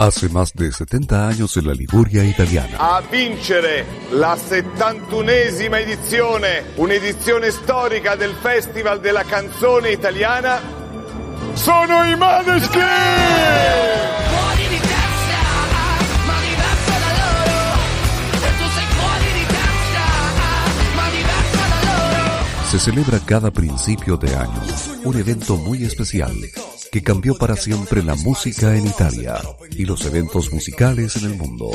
Hace más de 70 años en la Liguria italiana. A vincere la 71esima edizione, un'edizione storica del Festival della canzone italiana, sono i Maneskin! E. Se celebra cada principio de año un evento muy especial que cambió para siempre la música en Italia y los eventos musicales en el mundo.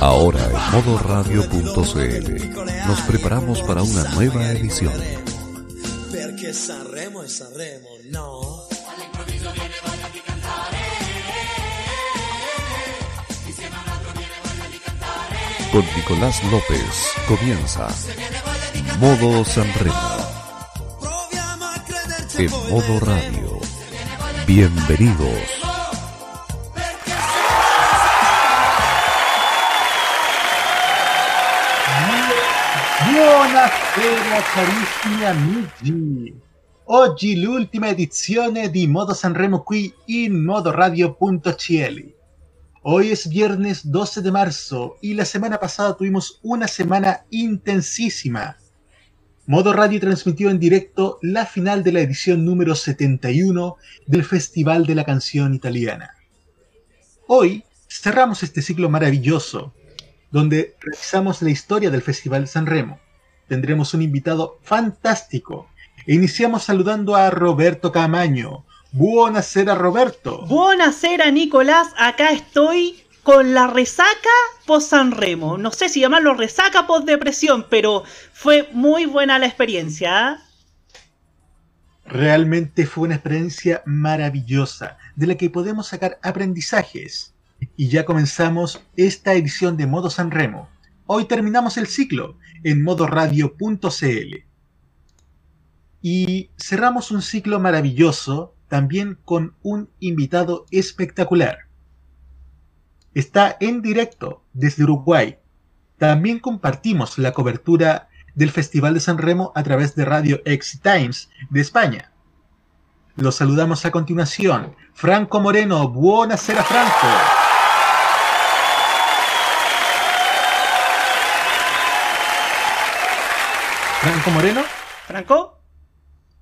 Ahora en modoradio.cl nos preparamos para una nueva edición. Con Nicolás López comienza Modo Sanremo en modo radio. Bienvenidos. Buonasera carissimi amici. Oggi l'ultima edizione di Modo Sanremo qui in modoradio.cl. Hoy es viernes 12 de marzo y la semana pasada tuvimos una semana intensísima. Modo Radio transmitió en directo la final de la edición número 71 del Festival de la Canción Italiana. Hoy cerramos este ciclo maravilloso donde revisamos la historia del Festival San Remo. Tendremos un invitado fantástico. E iniciamos saludando a Roberto Camaño. Buonasera Roberto. Buonasera Nicolás, acá estoy con la resaca post San Remo. No sé si llamarlo resaca post depresión, pero fue muy buena la experiencia. ¿ah? Realmente fue una experiencia maravillosa, de la que podemos sacar aprendizajes. Y ya comenzamos esta edición de Modo San Remo. Hoy terminamos el ciclo en modoradio.cl. Y cerramos un ciclo maravilloso también con un invitado espectacular. Está en directo desde Uruguay. También compartimos la cobertura del Festival de San Remo a través de Radio X Times de España. Los saludamos a continuación. Franco Moreno, buonasera Franco. Franco Moreno. ¿Franco?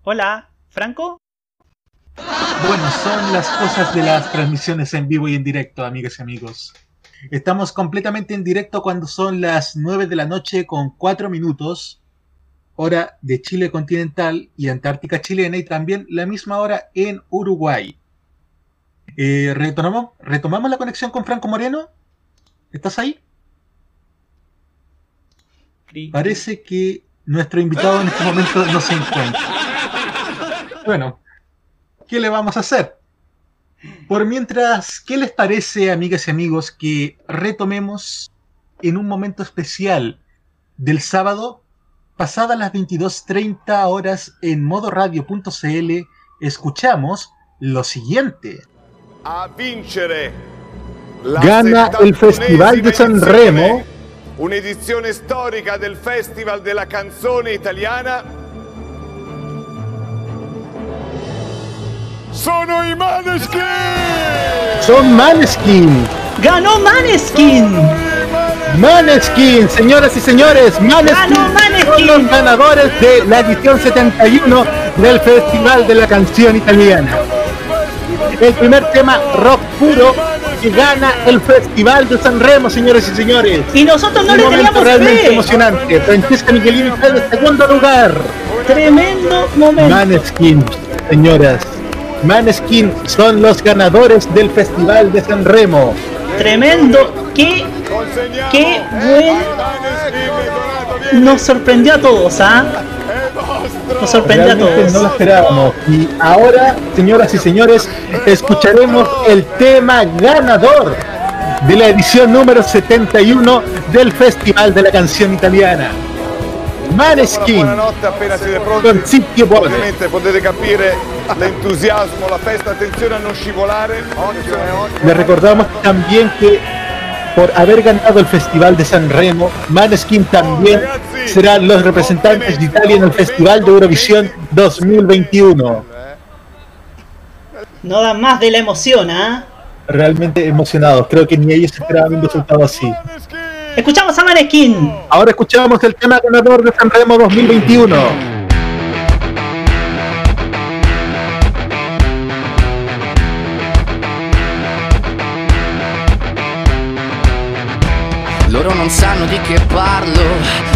Hola, ¿Franco? Bueno, son las cosas de las transmisiones en vivo y en directo, amigas y amigos. Estamos completamente en directo cuando son las 9 de la noche con 4 minutos, hora de Chile continental y Antártica chilena, y también la misma hora en Uruguay. Eh, retomamos, ¿Retomamos la conexión con Franco Moreno? ¿Estás ahí? Parece que nuestro invitado en este momento no se encuentra. Bueno, ¿qué le vamos a hacer? Por mientras, ¿qué les parece, amigas y amigos, que retomemos en un momento especial del sábado, pasadas las 22.30 horas en modoradio.cl, escuchamos lo siguiente. A vincere la Gana el 71esima Festival de San edizione, Remo. Un'edizione storica del Festival della canzone italiana. Sono i Maneskin! Son Maneskin. ¡Ganó Maneskin! Maneskin, señoras y señores, Maneskin, ¡Ganó Maneskin! son los ganadores de la edición 71 del Festival de la Canción Italiana. El primer tema rock puro que gana el Festival de San Remo, señores y señores. Y nosotros no Un le momento teníamos realmente fe. emocionante. Francesca Michelini está en segundo lugar. Tremendo momento. Maneskin, señoras. Maneskin son los ganadores del Festival de San Remo. Tremendo. Qué, qué buen. Nos sorprendió a todos, ¿ah? Nos sorprendió a todos. no lo esperábamos. Y ahora, señoras y señores, escucharemos el tema ganador de la edición número 71 del Festival de la Canción Italiana. Maneskin Buonanotte, appena siete pronti. Ovviamente potete capire l'entusiasmo, la festa, attenzione a non scivolare. Le recordamos también que por haber ganado el Festival de San Remo, Maneskin también serán los representantes de Italia en el Festival de Eurovisión 2021. No dan más de la emoción, ¿ah? Realmente emocionados. Creo que ni ellos esperaban un resultado así. Escuchamos a Maneskin. Ahora escuchamos el tema ganador de Sanremo 2021. Loro non sanno di che parlo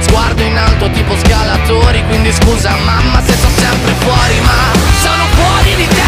Sguardo in alto tipo scalatori Quindi scusa mamma se sto sempre fuori Ma sono fuori di testa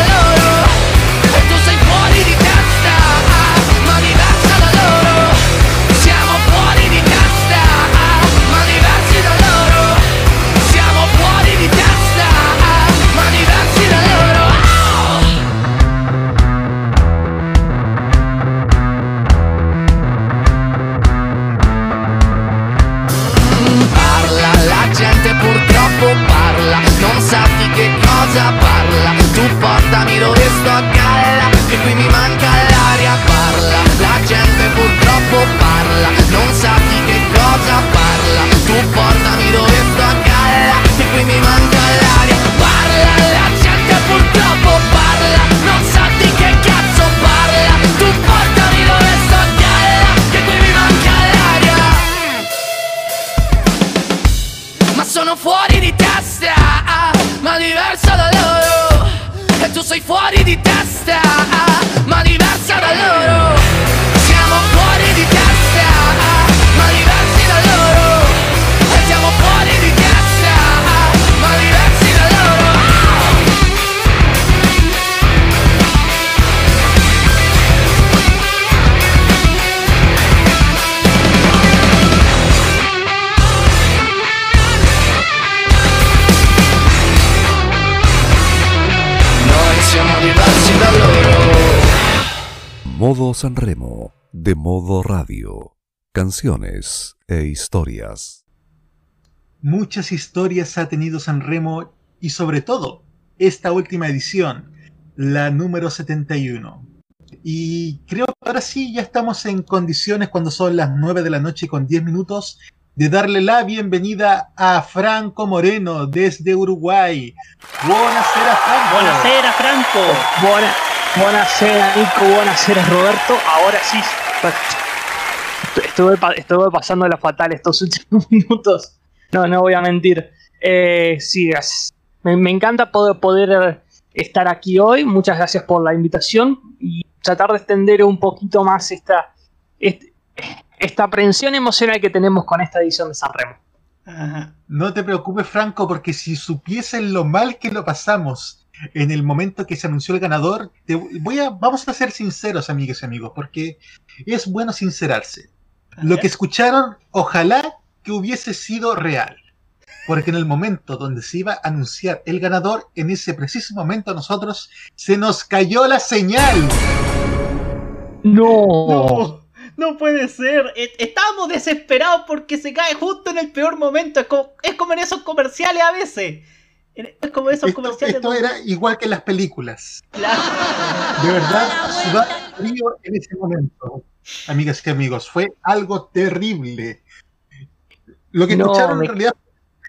Modo Sanremo, de modo radio. Canciones e historias. Muchas historias ha tenido Sanremo y sobre todo esta última edición, la número 71. Y creo que ahora sí ya estamos en condiciones cuando son las 9 de la noche con 10 minutos de darle la bienvenida a Franco Moreno desde Uruguay. Buonasera Franco. Buonasera, Franco. Buena, buonasera Nico, buonasera Roberto. Ahora sí, estuve, estuve pasando la fatal estos últimos minutos. No, no voy a mentir. Eh, sí, es- me, me encanta poder, poder estar aquí hoy. Muchas gracias por la invitación y tratar de extender un poquito más esta, este- esta aprensión emocional que tenemos con esta edición de San Remo. Ajá. No te preocupes, Franco, porque si supiesen lo mal que lo pasamos en el momento que se anunció el ganador, te voy a, vamos a ser sinceros, amigas y amigos, porque es bueno sincerarse. Lo que escucharon, ojalá que hubiese sido real. Porque en el momento donde se iba a anunciar el ganador, en ese preciso momento a nosotros se nos cayó la señal. No. No, no puede ser. E- Estábamos desesperados porque se cae justo en el peor momento. Es como, es como en esos comerciales a veces. Es como esos Esto, comerciales. esto donde- era igual que en las películas. Claro. De verdad, sudar frío en ese momento, amigas y amigos, fue algo terrible. Lo que No, escucharon me- en realidad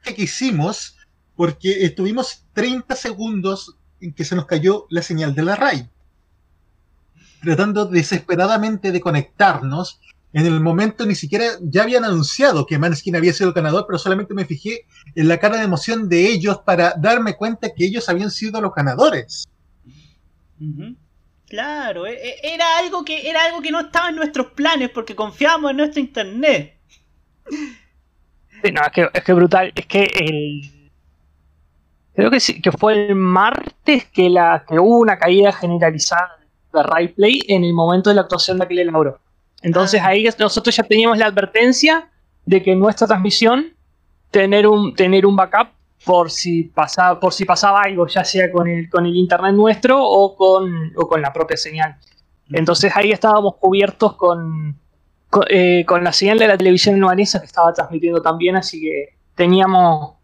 fue que hicimos porque estuvimos 30 segundos en que se nos cayó la señal de la RAI, tratando desesperadamente de conectarnos. En el momento ni siquiera ya habían anunciado que Maneskin había sido el ganador, pero solamente me fijé en la cara de emoción de ellos para darme cuenta que ellos habían sido los ganadores. Claro, e- e- era algo que era algo que no estaba en nuestros planes porque confiábamos en nuestro internet. Sí, no, es que, es que brutal. Es que el. Creo que sí, que fue el martes que, la, que hubo una caída generalizada de Ray Play en el momento de la actuación de aquel Lauro. Entonces Ah. ahí nosotros ya teníamos la advertencia de que en nuestra transmisión tener un, tener un backup por si pasaba, por si pasaba algo, ya sea con el, con el internet nuestro o con, o con la propia señal. Entonces ahí estábamos cubiertos con, con, eh, con la señal de la televisión albanesa que estaba transmitiendo también, así que teníamos,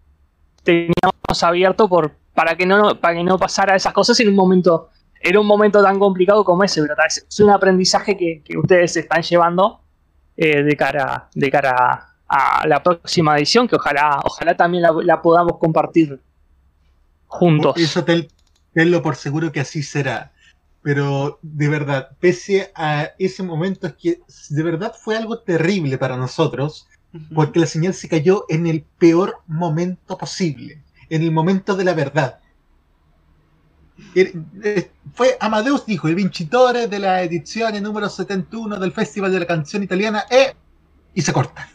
teníamos abierto por, para, que no, para que no pasara esas cosas en un momento, era un momento tan complicado como ese, pero es, es un aprendizaje que, que ustedes están llevando eh, de cara, de cara a la próxima edición, que ojalá, ojalá también la, la podamos compartir juntos. Eso ten- tenlo por seguro que así será. Pero de verdad, pese a ese momento, es que de verdad fue algo terrible para nosotros, porque la señal se cayó en el peor momento posible, en el momento de la verdad. Eh, Fue Amadeus dijo, el vincitore de la edición número 71 del Festival de la Canción Italiana, eh, y se corta.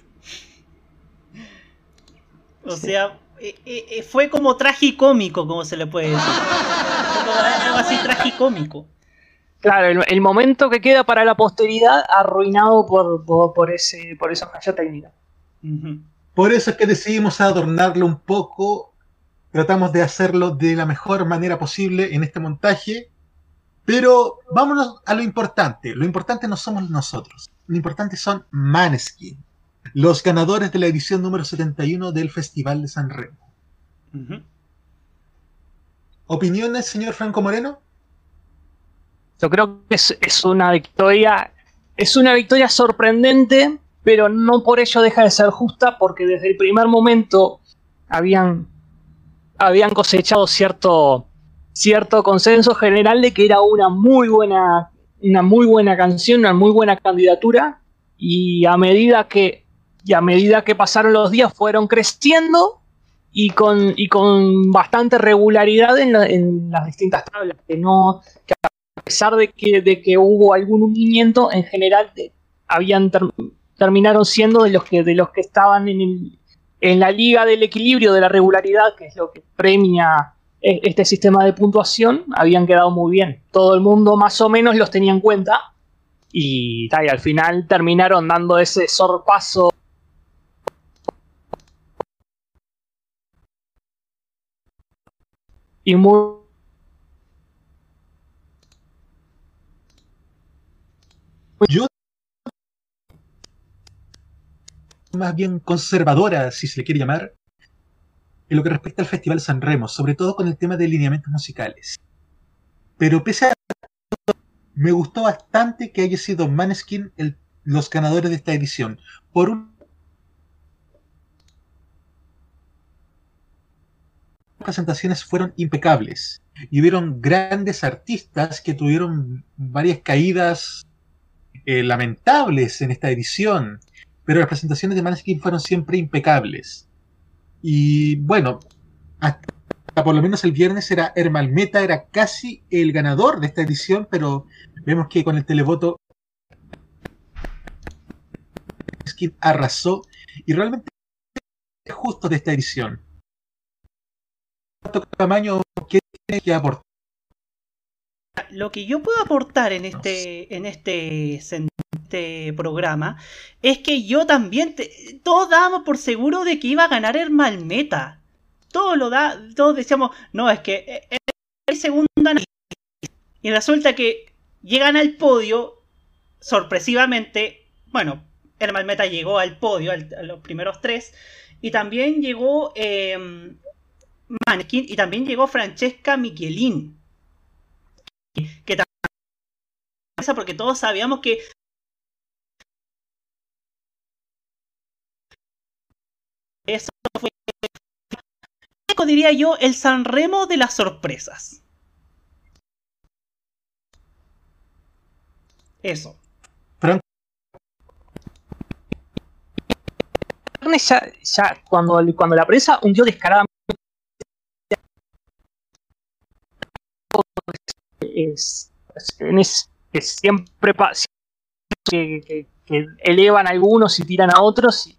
O sea, eh, eh, eh, fue como tragicómico, como se le puede decir. Algo así tragicómico. Claro, el, el momento que queda para la posteridad arruinado por, por, por ese, por esa falla técnica. Por eso es que decidimos adornarlo un poco, tratamos de hacerlo de la mejor manera posible en este montaje, pero vámonos a lo importante. Lo importante no somos nosotros, lo importante son Maneskin, los ganadores de la edición número 71 del Festival de San Remo. Ujú. ¿Opiniones, señor Franco Moreno? Yo creo que es, es una victoria, es una victoria sorprendente, pero no por ello deja de ser justa, porque desde el primer momento habían, habían cosechado cierto, cierto consenso general de que era una muy buena, una muy buena canción, una muy buena candidatura, y a medida que, y a medida que pasaron los días fueron creciendo y con, y con bastante regularidad en, la- en las distintas tablas, que no, a pesar de que, de que hubo algún hundimiento, en general eh, habían ter- terminaron siendo de los que de los que estaban en, el- en la liga del equilibrio de la regularidad, que es lo que premia eh, este sistema de puntuación, habían quedado muy bien. Todo el mundo más o menos los tenía en cuenta y, y al final terminaron dando ese sorpaso y muy Yo más bien conservadora, si se le quiere llamar, en lo que respecta al Festival San Remo, sobre todo con el tema de lineamientos musicales. Pero pese a me gustó bastante que haya sido Maneskin los ganadores de esta edición. Por un presentaciones fueron impecables y hubieron grandes artistas que tuvieron varias caídas eh, lamentables en esta edición, pero las presentaciones de Maneskin fueron siempre impecables. Y bueno, hasta por lo menos el viernes era Hermal Meta, era casi el ganador de esta edición, pero vemos que con el televoto Maneskin arrasó y realmente es justo de esta edición. ¿Cuánto tamaño que tiene que aportar? Lo que yo puedo aportar en este, en este, este programa es que yo también, te- todos dábamos por seguro de que iba a ganar el Malmeta. Todos lo da, todos decíamos, no, es que eh, eh, es segunda analista". y resulta que llegan al podio sorpresivamente, bueno, el Malmeta llegó al podio, al- a los primeros tres, y también llegó eh, Maneskin y también llegó Francesca Michelin que porque todos sabíamos que eso fue diría yo, el Sanremo de las sorpresas. Eso. ya, ya cuando, cuando la prensa hundió descaradamente es, es, es siempre pa- que, que- que elevan a algunos y tiran a otros y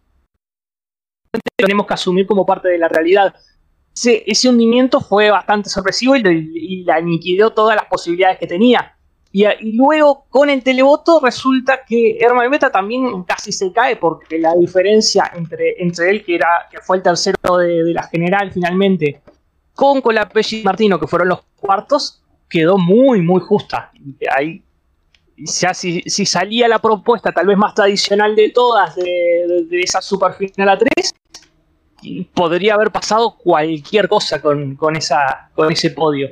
tenemos que asumir como parte de la realidad ese, ese hundimiento fue bastante sorpresivo y, y la aniquiló todas las posibilidades que tenía y, y luego con el televoto resulta que Herman Meta también casi se cae porque la diferencia entre, entre él, que, era, que fue el tercero de, de la general finalmente, con Colapelli y Martino, que fueron los cuartos, quedó muy, muy justa. Ahí, ya si, si salía la propuesta tal vez más tradicional de todas, de, de- de esa super final a 3, podría haber pasado cualquier cosa con, con, esa, con ese podio.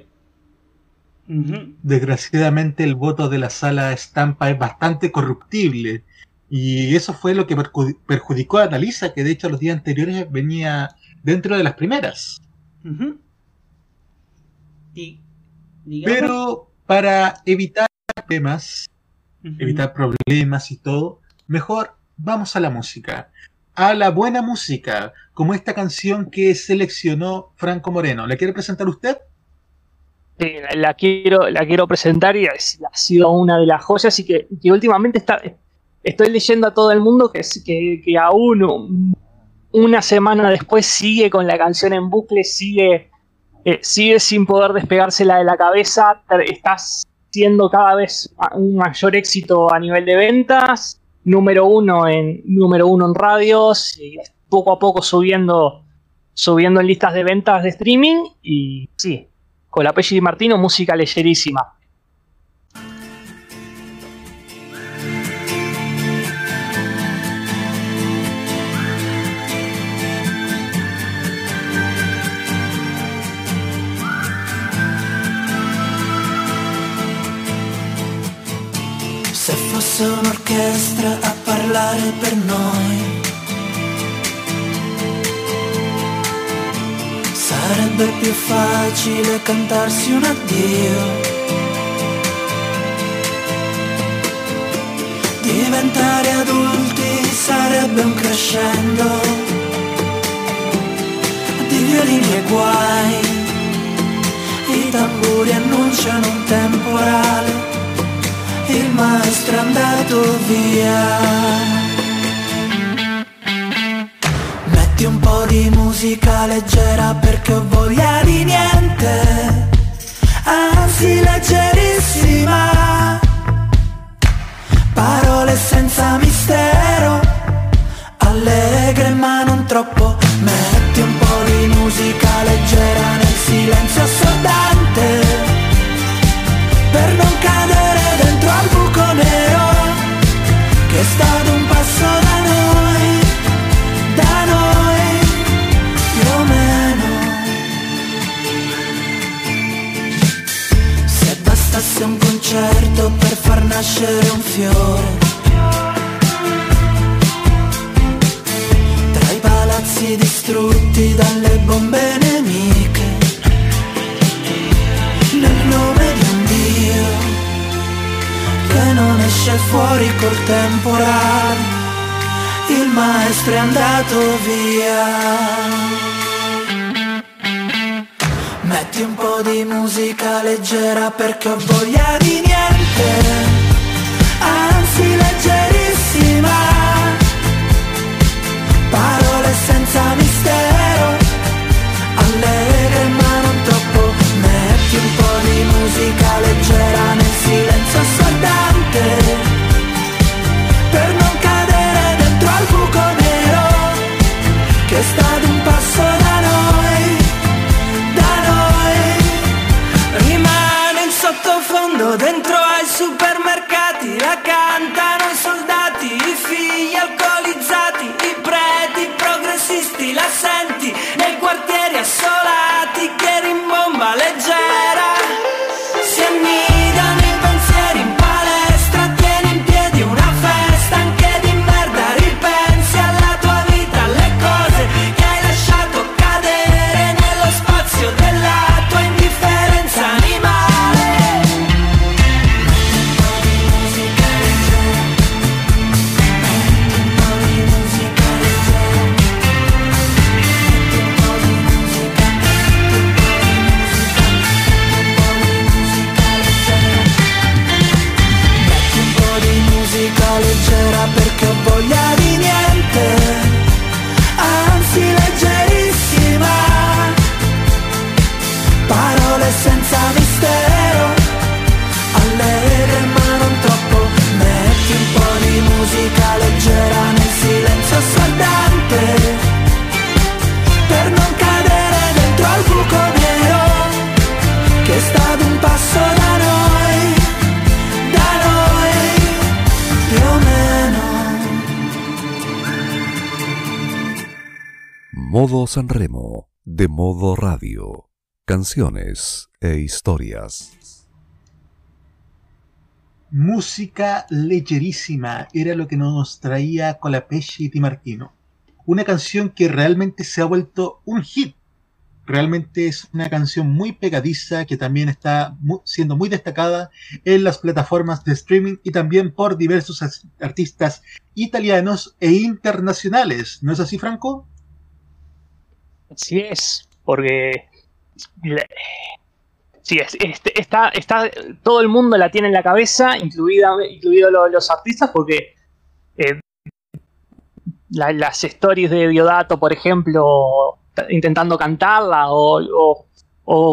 Desgraciadamente el voto de la sala estampa es bastante corruptible. Y eso fue lo que perju- perjudicó a Analisa, que de hecho los días anteriores venía dentro de las primeras. Y, digamos- Pero para evitar evitar problemas y todo, mejor vamos a la música. A la buena música, como esta canción que seleccionó Franco Moreno. ¿La quiere presentar usted? Sí, la, la quiero, la quiero presentar y es- ha sido una de las joyas y que, que últimamente está, estoy leyendo a todo el mundo que, que, que aún un- una semana después sigue con la canción en bucle, sigue, eh, sigue sin poder despegársela de la cabeza, ter- está siendo cada vez un mayor éxito a nivel de ventas, número uno en, número uno en radios, y poco a poco subiendo, subiendo en listas de ventas de streaming y sí, con la Di Martino, música leyerísima. Fosse un'orchestra a parlare per noi. Sarebbe più facile cantarsi un addio. Diventare adulti sarebbe un crescendo. Di violini e guai. I tamburi annunciano un temporale il maestro è andato via. Metti un po' di musica leggera perché ho voglia di niente, anzi leggerissima. Parole senza mistero, allegre ma non troppo. Metti un po' di musica leggera nel silenzio assordante per non cadere è stato un passo da noi, da noi più o meno. Se bastasse un concerto per far nascere un fiore. Tra i palazzi distrutti dalle bombe nemiche esce fuori col temporale, il maestro è andato via. Metti un po' di musica leggera perché ho voglia di niente, anzi leggerissima, parole senza mistero. Allegre ma non troppo. Metti un po' di musica leggera nel silenzio assordante sottofondo dentro ai supermercati La cantano i soldati, i figli alcolizzati I preti progressisti, la senti nei quartieri assolati Modo Sanremo de Modo Radio. Canciones e historias. Música lecherísima era lo que nos traía Colapesce y Di Martino. Una canción que realmente se ha vuelto un hit. Realmente es una canción muy pegadiza que también está siendo muy destacada en las plataformas de streaming y también por diversos as- artistas italianos e internacionales. ¿No es así, Franco? Así es, porque sí, es- este- está, está, todo el mundo la tiene en la cabeza, incluida, incluidos lo- los artistas, porque eh, la- las stories de Diodato, por ejemplo, intentando cantarla, o,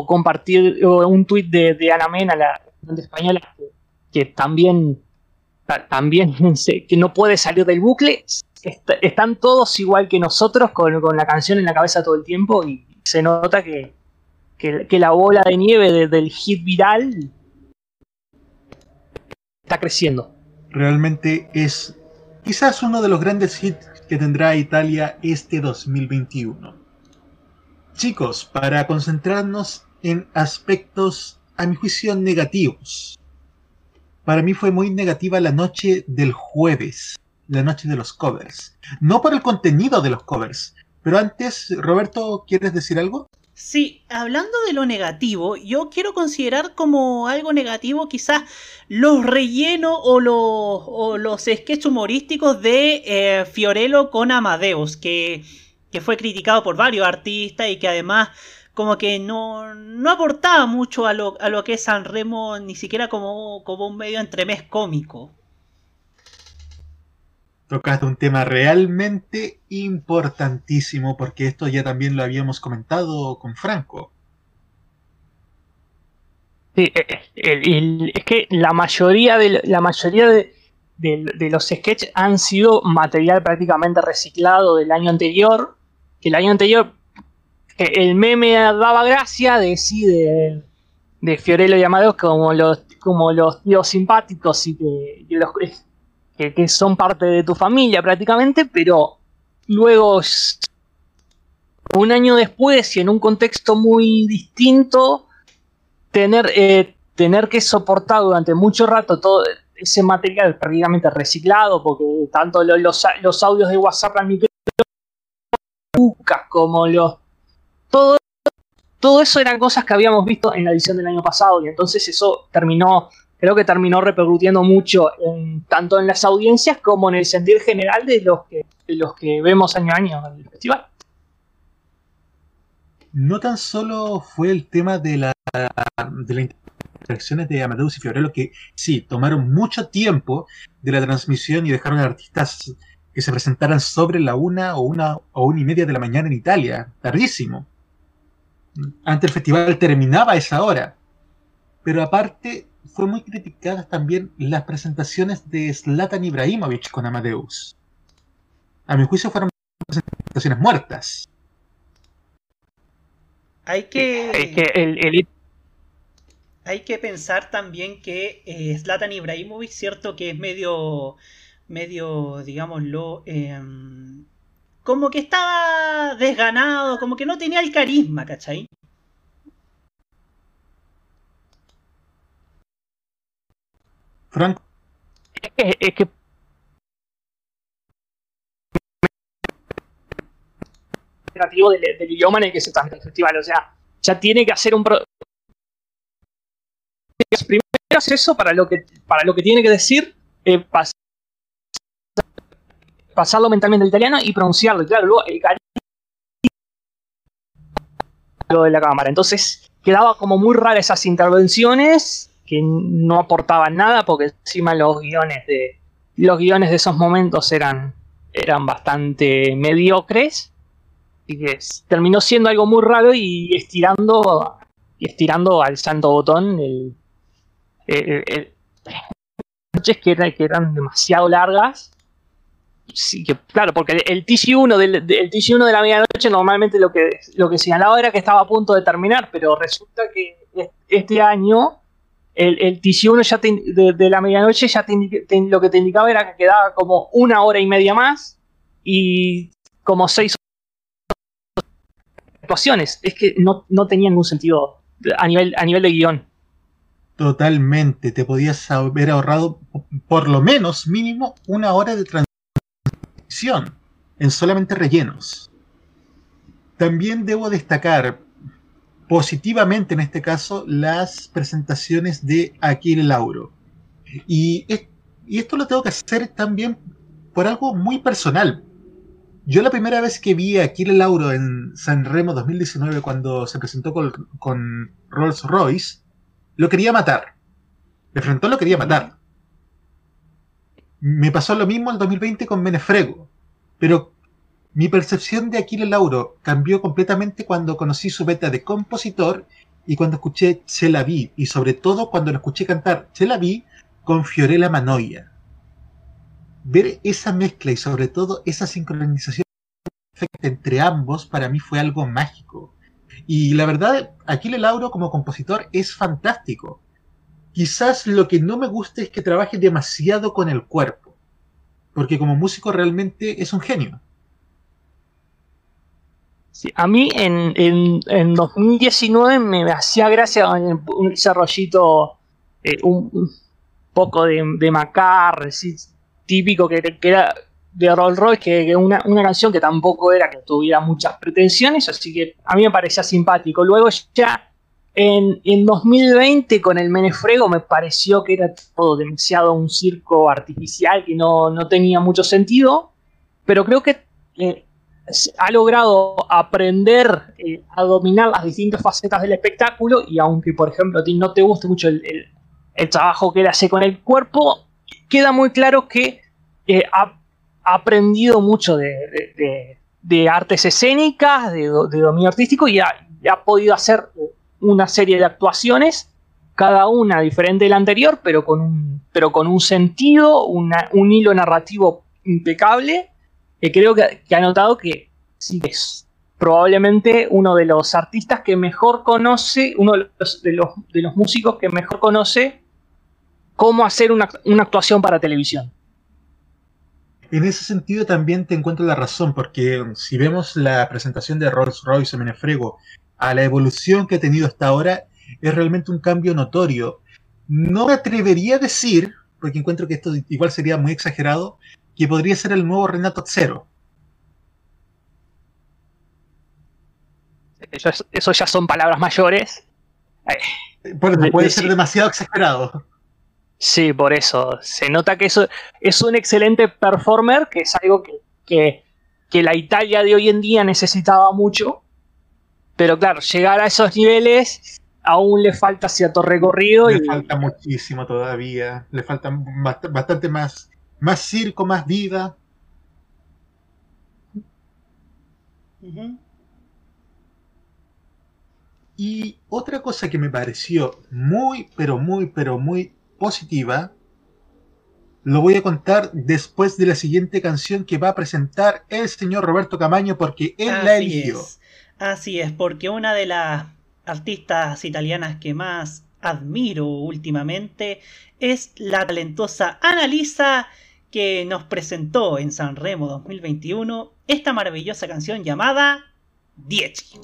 compartir o un tuit de, de Ana Mena, la cantante española, que, que también, ta- también que no puede salir del bucle, est- están todos igual que nosotros con, con la canción en la cabeza todo el tiempo y se nota que, que- la bola de nieve de- del hit viral está creciendo. Realmente es quizás uno de los grandes hits que tendrá Italia este 2021. Chicos, para concentrarnos en aspectos, a mi juicio, negativos. Para mí fue muy negativa la noche del jueves, la noche de los covers. No por el contenido de los covers, pero antes, Roberto, ¿quieres decir algo? Sí, hablando de lo negativo, yo quiero considerar como algo negativo quizás los rellenos o los, o sketches humorísticos de eh, Fiorello con Amadeus, que, fue criticado por varios artistas y que además como que no, no aportaba mucho a lo, a lo que es San Remo, ni siquiera como, como un medio entremés cómico. Tocaste un tema realmente importantísimo porque esto ya también lo habíamos comentado con Franco. Sí, eh, eh, es que la mayoría de, la mayoría de, los sketches han sido material prácticamente reciclado del año anterior. Que el año anterior eh, el meme daba gracia de sí, de, de Fiorello y Amadeus como los, como los tíos simpáticos y que los, que, son parte de tu familia prácticamente, pero luego un año después y en un contexto muy distinto tener, eh, tener que soportar durante mucho rato todo ese material prácticamente reciclado, porque tanto lo- los, los audios de WhatsApp al micrófono como los. Todo, todo eso eran cosas que habíamos visto en la edición del año pasado, y entonces eso terminó. Creo que terminó repercutiendo mucho en- tanto en las audiencias como en el sentir general de los que, vemos año a año en el festival. No tan solo fue el tema de, la, de las interacciones de Amadeus y Fiorello, que sí, tomaron mucho tiempo de la transmisión y dejaron artistas que se presentaran sobre la una o una o una y media de la mañana en Italia, tardísimo. Antes el festival terminaba a esa hora. Pero aparte, fue muy criticadas también las presentaciones de Zlatan Ibrahimovic con Amadeus. A mi juicio fueron presentaciones muertas. Hay que... Es que el, el- Hay que pensar también que eh, Zlatan Ibrahimovic, cierto que es medio, medio, digámoslo, em, como que estaba desganado, como que no tenía el carisma, ¿cachai? Franco, es que, es que del, del idioma en el que se transmite el festival. O sea, ya tiene que hacer un pro- primero eso para lo que para lo que tiene que decir, eh, pas- pasarlo mentalmente al italiano y pronunciarlo. Y claro, luego el lo de la cámara. Entonces quedaba como muy raras esas intervenciones que no aportaban nada porque encima los guiones de los guiones de esos momentos eran eran bastante mediocres. Y que terminó siendo algo muy raro y estirando estirando al santo botón el, noches que, era- que eran demasiado largas. Sí que claro porque el, el TG1 del, del TG1 de la medianoche normalmente lo que lo que señalaba era que estaba a punto de terminar pero resulta que es- este año el, el TG1 ya de, de la medianoche ya te- lo que te indicaba era que quedaba como una hora y media más y como seis actuaciones. Es que no, no tenía ningún sentido a nivel, a nivel de guion. Totalmente, te podías haber ahorrado por lo menos mínimo una hora de transición en solamente rellenos. También debo destacar positivamente en este caso las presentaciones de Aquile Lauro. Y, esto lo tengo que hacer también por algo muy personal. Yo la primera vez que vi a Aquile Lauro en San Remo 2019 cuando se presentó con, con Rolls Royce, lo quería matar. De frente lo quería matar. Me pasó lo mismo en 2020 con Menefrego. Pero mi percepción de Aquile Lauro cambió completamente cuando conocí su beta de compositor y cuando escuché Chela Vi, y sobre todo cuando lo escuché cantar Chela Vi con Fiorella Manoia. Ver esa mezcla y sobre todo esa sincronización entre ambos para mí fue algo mágico. Y la verdad, Aquile Lauro como compositor es fantástico. Quizás lo que no me gusta es que trabaje demasiado con el cuerpo, porque como músico realmente es un genio a mí en, en, 2019 me hacía gracia un desarrollito, eh, un, poco de, de Macar, típico que, era de Rolls Royce, que, una, una, canción que tampoco era que tuviera muchas pretensiones, así que a mí me parecía simpático. Luego ya en, en 2020 con el Menefrego me pareció que era todo demasiado un circo artificial que no, no tenía mucho sentido, pero creo que... Eh, ha logrado aprender eh, a dominar las distintas facetas del espectáculo y aunque por ejemplo a ti no te guste mucho el, trabajo que él hace con el cuerpo, queda muy claro que eh, ha, aprendido mucho de, artes escénicas, de, dominio artístico y ha, podido hacer una serie de actuaciones, cada una diferente de la anterior, pero con un, pero con un sentido, un hilo narrativo impecable creo que, ha notado que sí es probablemente uno de los artistas que mejor conoce, uno de los, de los, músicos que mejor conoce cómo hacer una, actuación para televisión. En ese sentido también te encuentro la razón, porque si vemos la presentación de Rolls Royce en Menefrego a la evolución que ha tenido hasta ahora, es realmente un cambio notorio. No me atrevería a decir, porque encuentro que esto igual sería muy exagerado, que podría ser el nuevo Renato Zero. Eso, ya son palabras mayores. puede ser demasiado exagerado. Sí, por eso. Se nota que eso es un excelente performer, que es algo que, que, la Italia de hoy en día necesitaba mucho. Pero claro, llegar a esos niveles aún le falta cierto recorrido. Le falta muchísimo todavía. Le falta bastante más más circo, más vida. Y otra cosa que me pareció muy, pero muy, pero muy positiva, lo voy a contar después de la siguiente canción que va a presentar el señor Roberto Camaño porque él la eligió. Así es, porque una de las artistas italianas que más admiro últimamente es la talentosa Annalisa que nos presentó en San Remo 2021 esta maravillosa canción llamada Dieci.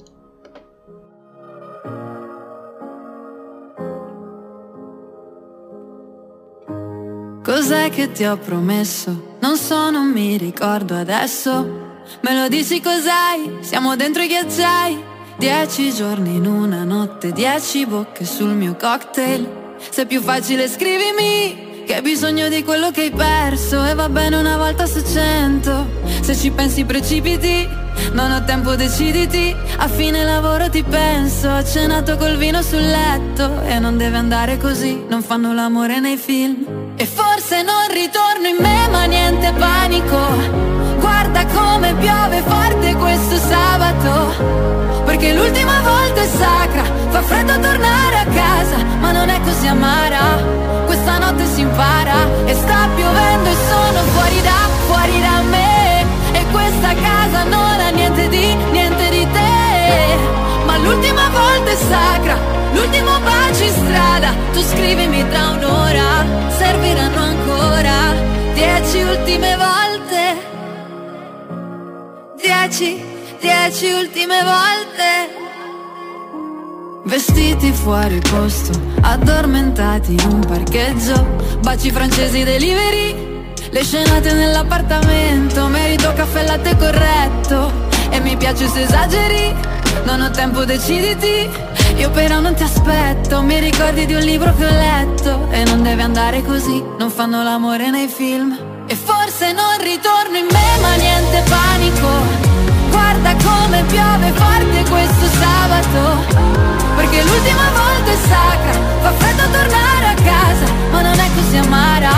Cos'è che ti ho promesso? Non so, non mi ricordo adesso. Me lo dici cos'hai? Siamo dentro i ghiacciai. Dieci giorni in una notte, dieci bocche sul mio cocktail. Se è più facile scrivimi che hai bisogno di quello che hai perso. E va bene una volta su cento. Se ci pensi precipiti. Non ho tempo deciditi. A fine lavoro ti penso. Ho cenato col vino sul letto. E non deve andare così. Non fanno l'amore nei film. E forse non ritorno in me ma niente panico. Guarda come piove forte questo sabato. Perché l'ultima volta è sacra. Fa freddo tornare a casa Ma non è così amara questa notte si impara e sta piovendo e sono fuori da, fuori da me. E questa casa non ha niente di, niente di te. Ma l'ultima volta è sacra, l'ultimo bacio in strada. Tu scrivimi tra un'ora, serviranno ancora dieci ultime volte. Dieci dieci ultime volte. Vestiti fuori posto, addormentati in un parcheggio, baci francesi delivery, le scenate nell'appartamento, merito caffè latte corretto. E mi piace se esageri, non ho tempo deciditi, io però non ti aspetto, mi ricordi di un libro che ho letto. E non deve andare così, non fanno l'amore nei film. E forse non ritorno in me ma niente panico. Guarda come piove forte questo sabato Perché l'ultima volta è sacra. Fa freddo tornare a casa Ma non è così amara.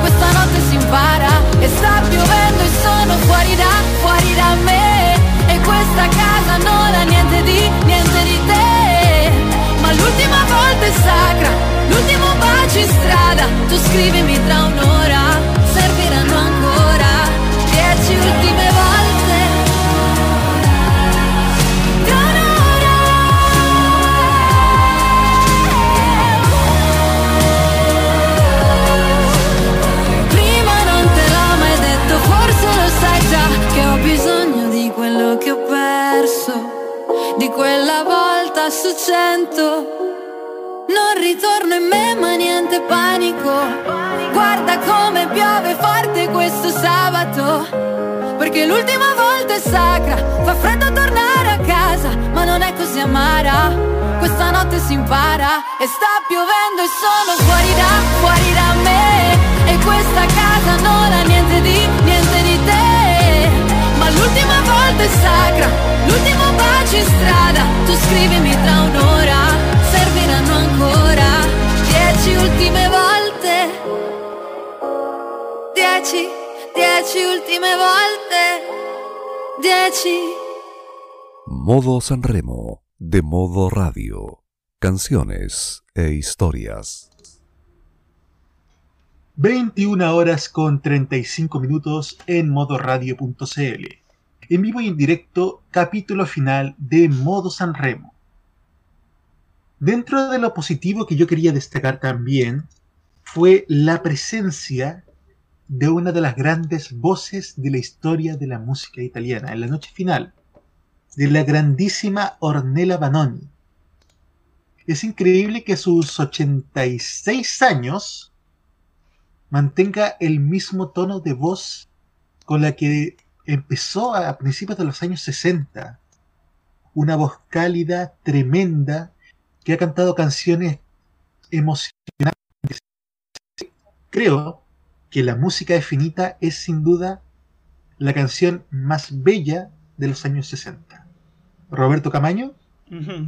Questa notte si impara E sta piovendo e sono fuori da, fuori da me. E questa casa non ha niente di, niente di te. Ma l'ultima volta è sacra L'ultimo bacio in strada. Tu scrivimi tra un'ora serviranno ancora. Dieci ultime volte. su cento. Non ritorno in me ma niente panico. Guarda come piove forte questo sabato. Perché l'ultima volta è sacra Fa freddo tornare a casa Ma non è così amara. Questa notte si impara E sta piovendo e sono fuori da, fuori da me. E questa casa non ha niente di, niente di te. Ma l'ultima volta è sacra. L'ultimo bacio in strada Tu scrivimi tra un'ora serviranno ancora dieci ultime volte. Dieci, dieci ultime volte. Dieci. Modo Sanremo, de modo radio. Canciones e historias. 21 horas con 35 minutos en modoradio.cl. En vivo y en directo, capítulo final de Modo Sanremo. Dentro de lo positivo que yo quería destacar también fue la presencia de una de las grandes voces de la historia de la música italiana en la noche final, de la grandísima Ornella Vanoni. Es increíble que sus 86 años mantenga el mismo tono de voz con la que empezó a principios de los años 60. Una voz cálida, tremenda, que ha cantado canciones emocionantes. Creo que la música de Finita es sin duda la canción más bella de los años 60. Roberto Camaño.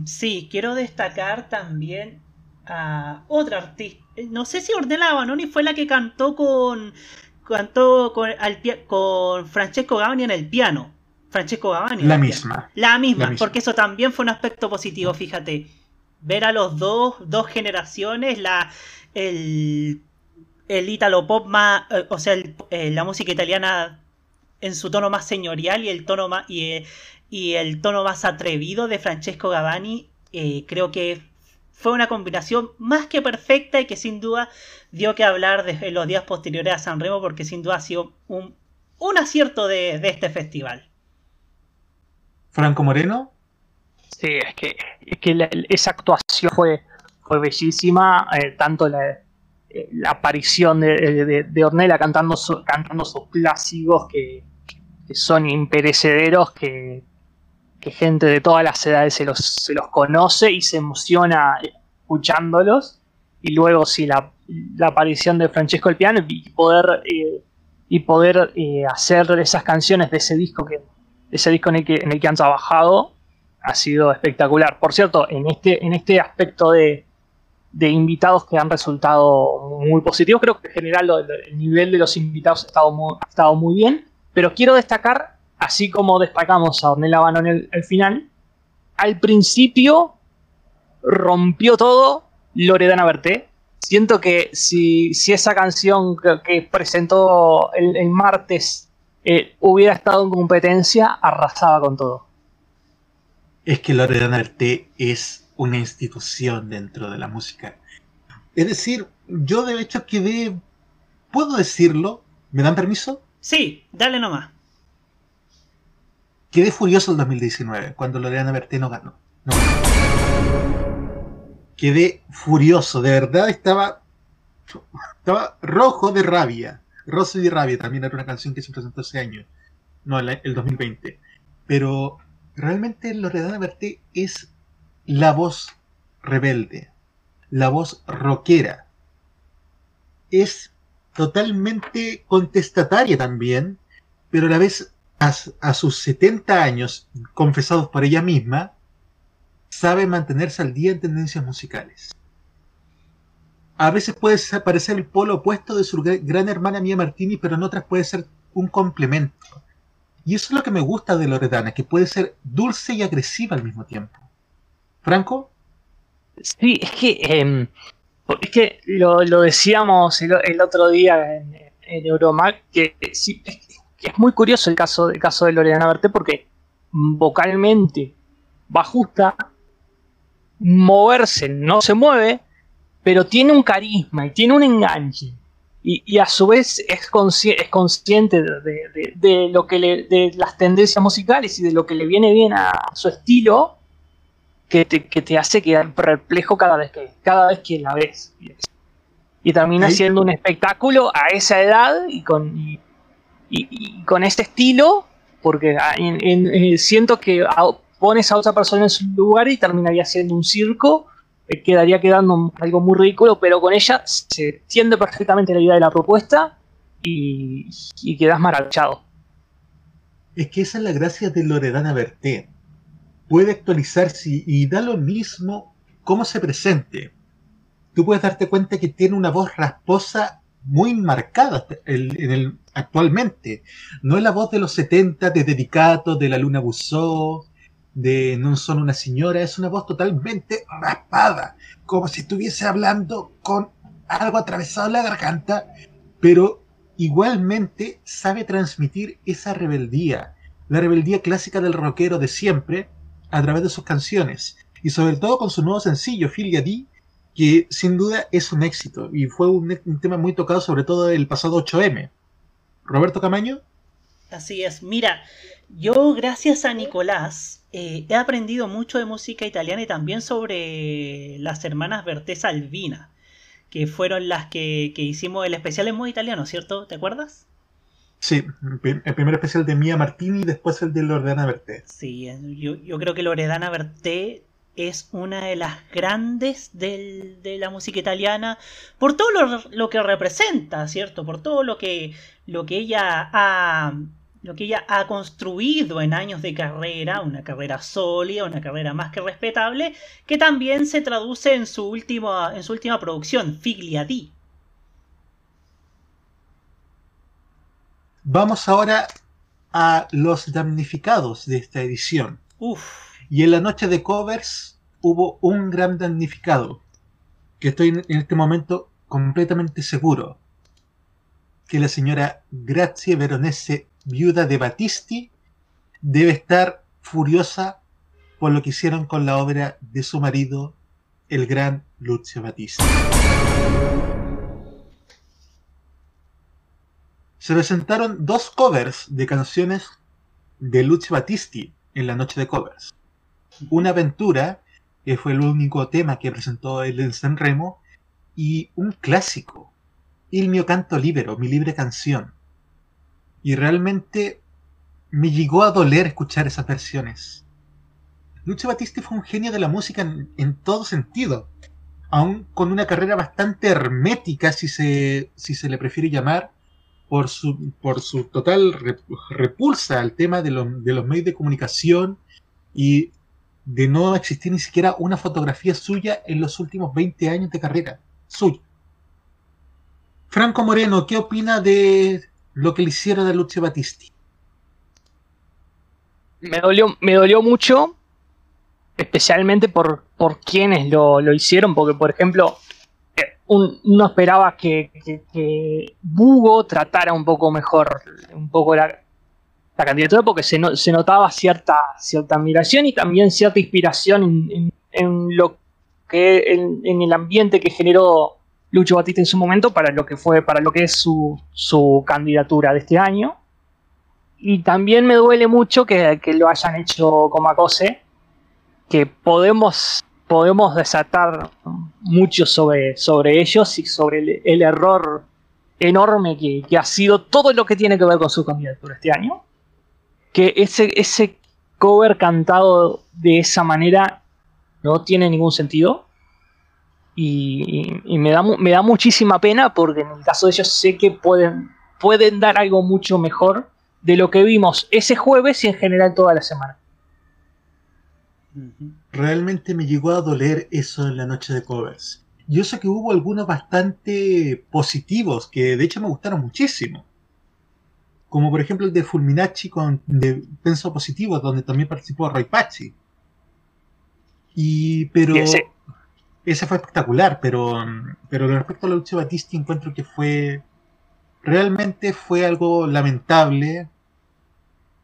Sí, quiero destacar también a otra artista. No sé si Ornella Banoni fue la que cantó con cantó con, con Francesco Gavani en el piano. Francesco Gavani. La misma. La misma, la misma, porque eso también fue un aspecto positivo, fíjate ver a los dos, dos generaciones, la, el, el ítalo pop más, eh, o sea, el, eh, la música italiana en su tono más señorial y el tono más, y, eh, y el tono más atrevido de Francesco Gavani, creo que fue una combinación más que perfecta y que sin duda dio que hablar de, en los días posteriores a San Remo porque sin duda ha sido un, un acierto de, de este festival. Franco Moreno. Sí, es que, es que la, esa actuación fue, fue bellísima, eh, tanto la, eh, la, aparición de, de, de Ornella cantando, su, cantando sus clásicos que, que son imperecederos, que, que, gente de todas las edades se los, se los conoce y se emociona escuchándolos, y luego sí, la, aparición de Francesco el piano y poder, eh, y poder eh, hacer esas canciones de ese disco que ese disco en el que, en el que han trabajado ha sido espectacular. Por cierto, en este, en este aspecto de, de invitados que han resultado muy positivos, creo que en general el nivel de los invitados ha estado, ha estado muy bien, pero quiero destacar, así como destacamos a Ornella Bano en el, el final, al principio rompió todo Loredana Berté. Siento que si, si esa canción que, que presentó el, el martes eh, hubiera estado en competencia, arrasaba con todo es que Loredana Berté es una institución dentro de la música. Es decir, yo de hecho quedé, puedo decirlo, ¿me dan permiso? Sí, dale nomás. Quedé furioso el 2019 cuando Loredana Berté no ganó. Quedé furioso, de verdad estaba, estaba rojo de rabia. Rojo de rabia también era una canción que se presentó ese año, no el 2020. Pero realmente Loredana Berté es la voz rebelde, la voz rockera. Es totalmente contestataria también, pero a la vez a, sus 70 años, confesados por ella misma, sabe mantenerse al día en tendencias musicales. A veces puede parecer el polo opuesto de su gran hermana Mía Martini, pero en otras puede ser un complemento. Y eso es lo que me gusta de Loredana, que puede ser dulce y agresiva al mismo tiempo. ¿Franco? Sí, es que, eh, es que lo, lo decíamos el, otro día en, en Euromac, que, sí, es, que es muy curioso el caso, el caso de Loredana Berté porque vocalmente va justa, moverse no se mueve, pero tiene un carisma y tiene un enganche. Y, y a su vez es, consci es consciente de, de, de, lo que le, de las tendencias musicales y de lo que le viene bien a su estilo que te, que te hace quedar perplejo cada vez que, cada vez que la ves. Y termina ¿Sí? siendo un espectáculo a esa edad y con, y, y, con este estilo, porque en, en, siento que pones a otra persona en su lugar y terminaría siendo un circo, eh, quedaría quedando algo muy ridículo, pero con ella se entiende perfectamente la idea de la propuesta y, y quedas maravillado. Es que esa es la gracia de Loredana Berté. Puede actualizarse y da lo mismo cómo se presente. Tú puedes darte cuenta que tiene una voz rasposa muy marcada en el, actualmente. No es la voz de los 70 de Dedicato, de la Luna Busó, de No son una señora, es una voz totalmente raspada, como si estuviese hablando con algo atravesado en la garganta, pero igualmente sabe transmitir esa rebeldía, la rebeldía clásica del rockero de siempre, a través de sus canciones, y sobre todo con su nuevo sencillo, Filia D, que sin duda es un éxito, y fue un, un tema muy tocado sobre todo el pasado 8M. Roberto Camaño. Así es, mira, yo gracias a Nicolás eh, he aprendido mucho de música italiana y también sobre las hermanas Berté Salvina, que fueron las que, que, hicimos el especial en modo italiano, ¿cierto? ¿Te acuerdas? Sí, el primer especial de Mia Martini y después el de Loredana Berté. Sí, yo, yo creo que Loredana Berté es una de las grandes del, de la música italiana por todo lo, lo, que representa, ¿cierto? Por todo lo que, lo que ella ha lo que ella ha construido en años de carrera, una carrera sólida, una carrera más que respetable, que también se traduce en su última, en su última producción, Figlia D. Vamos ahora a los damnificados de esta edición. Uf. Y en la noche de covers hubo un gran damnificado, que estoy en este momento completamente seguro, que la señora Grazie Veronese viuda de Battisti, debe estar furiosa por lo que hicieron con la obra de su marido, el gran Lucio Battisti. Se presentaron dos covers de canciones de Lucio Battisti en la noche de covers. Una aventura, que fue el único tema que presentó él en San Remo, y un clásico, Il mio canto libero, mi libre canción, y realmente me llegó a doler escuchar esas versiones. Lucio Battisti fue un genio de la música en, todo sentido, aun con una carrera bastante hermética, si se, si se le prefiere llamar, por su, por su total repulsa al tema de, de los medios de comunicación y de no existir ni siquiera una fotografía suya en los últimos 20 años de carrera suya. Franco Moreno, ¿qué opina de lo que le hicieron a Lucio Battisti? Me dolió, me dolió mucho, especialmente por, por quienes lo, lo hicieron, porque por ejemplo, un, uno esperaba que, que, que, Bugo tratara un poco mejor, un poco la, la candidatura, porque se, no, se, notaba cierta, cierta admiración y también cierta inspiración en, lo que en el ambiente que generó Lucho Batista en su momento para lo que fue, para lo que es su, su candidatura de este año. y también me duele mucho que, que lo hayan hecho como acose, que podemos, podemos desatar mucho sobre, sobre ellos y sobre el, el error enorme que, que, ha sido todo lo que tiene que ver con su candidatura este año. Que ese, ese cover cantado de esa manera no tiene ningún sentido. Y, y, y me, da, me da muchísima pena porque en el caso de ellos sé que pueden, pueden dar algo mucho mejor de lo que vimos ese jueves y en general toda la semana. Realmente me llegó a doler eso en la noche de covers. Yo sé que hubo algunos bastante positivos que de hecho me gustaron muchísimo. Como por ejemplo el de Fulminacci con de Penso Positivo, donde también participó Roy Pachi. Y pero Ese. ese fue espectacular, pero pero respecto a la lucha de Batista encuentro que fue realmente fue algo lamentable.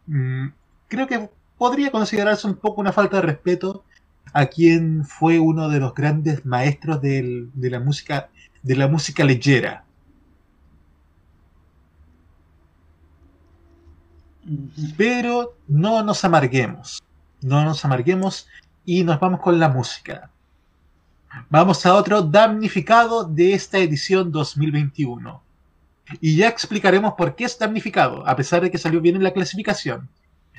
Mm, Creo que podría considerarse un poco una falta de respeto a quien fue uno de los grandes maestros del- de la música de la música leyera. Pero no nos amarguemos. No nos amarguemos y nos vamos con la música. Vamos a otro damnificado de esta edición 2021. Y ya explicaremos por qué es damnificado, a pesar de que salió bien en la clasificación.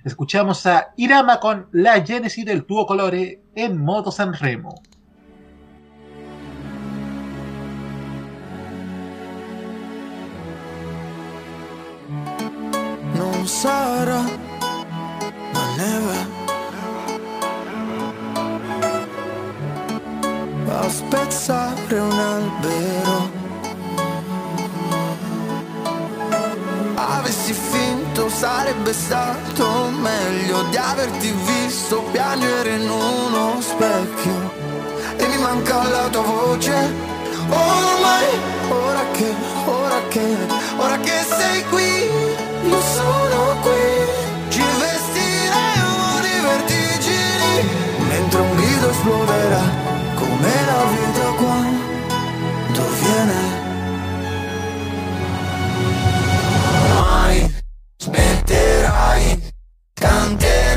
Escuchamos a Irama con la Genesis del Tuo Colore en modo Sanremo. Non sarà la neve a spezzare un albero. Avessi finto sarebbe stato meglio di averti visto piangere in uno specchio e mi manca la tua voce. Ormai, ora che, ora che, ora che sei qui, sono qui. Ci vestiremo di vertigini mentre un grido esploderà come la vita quando viene. Mai smetterai, canterai,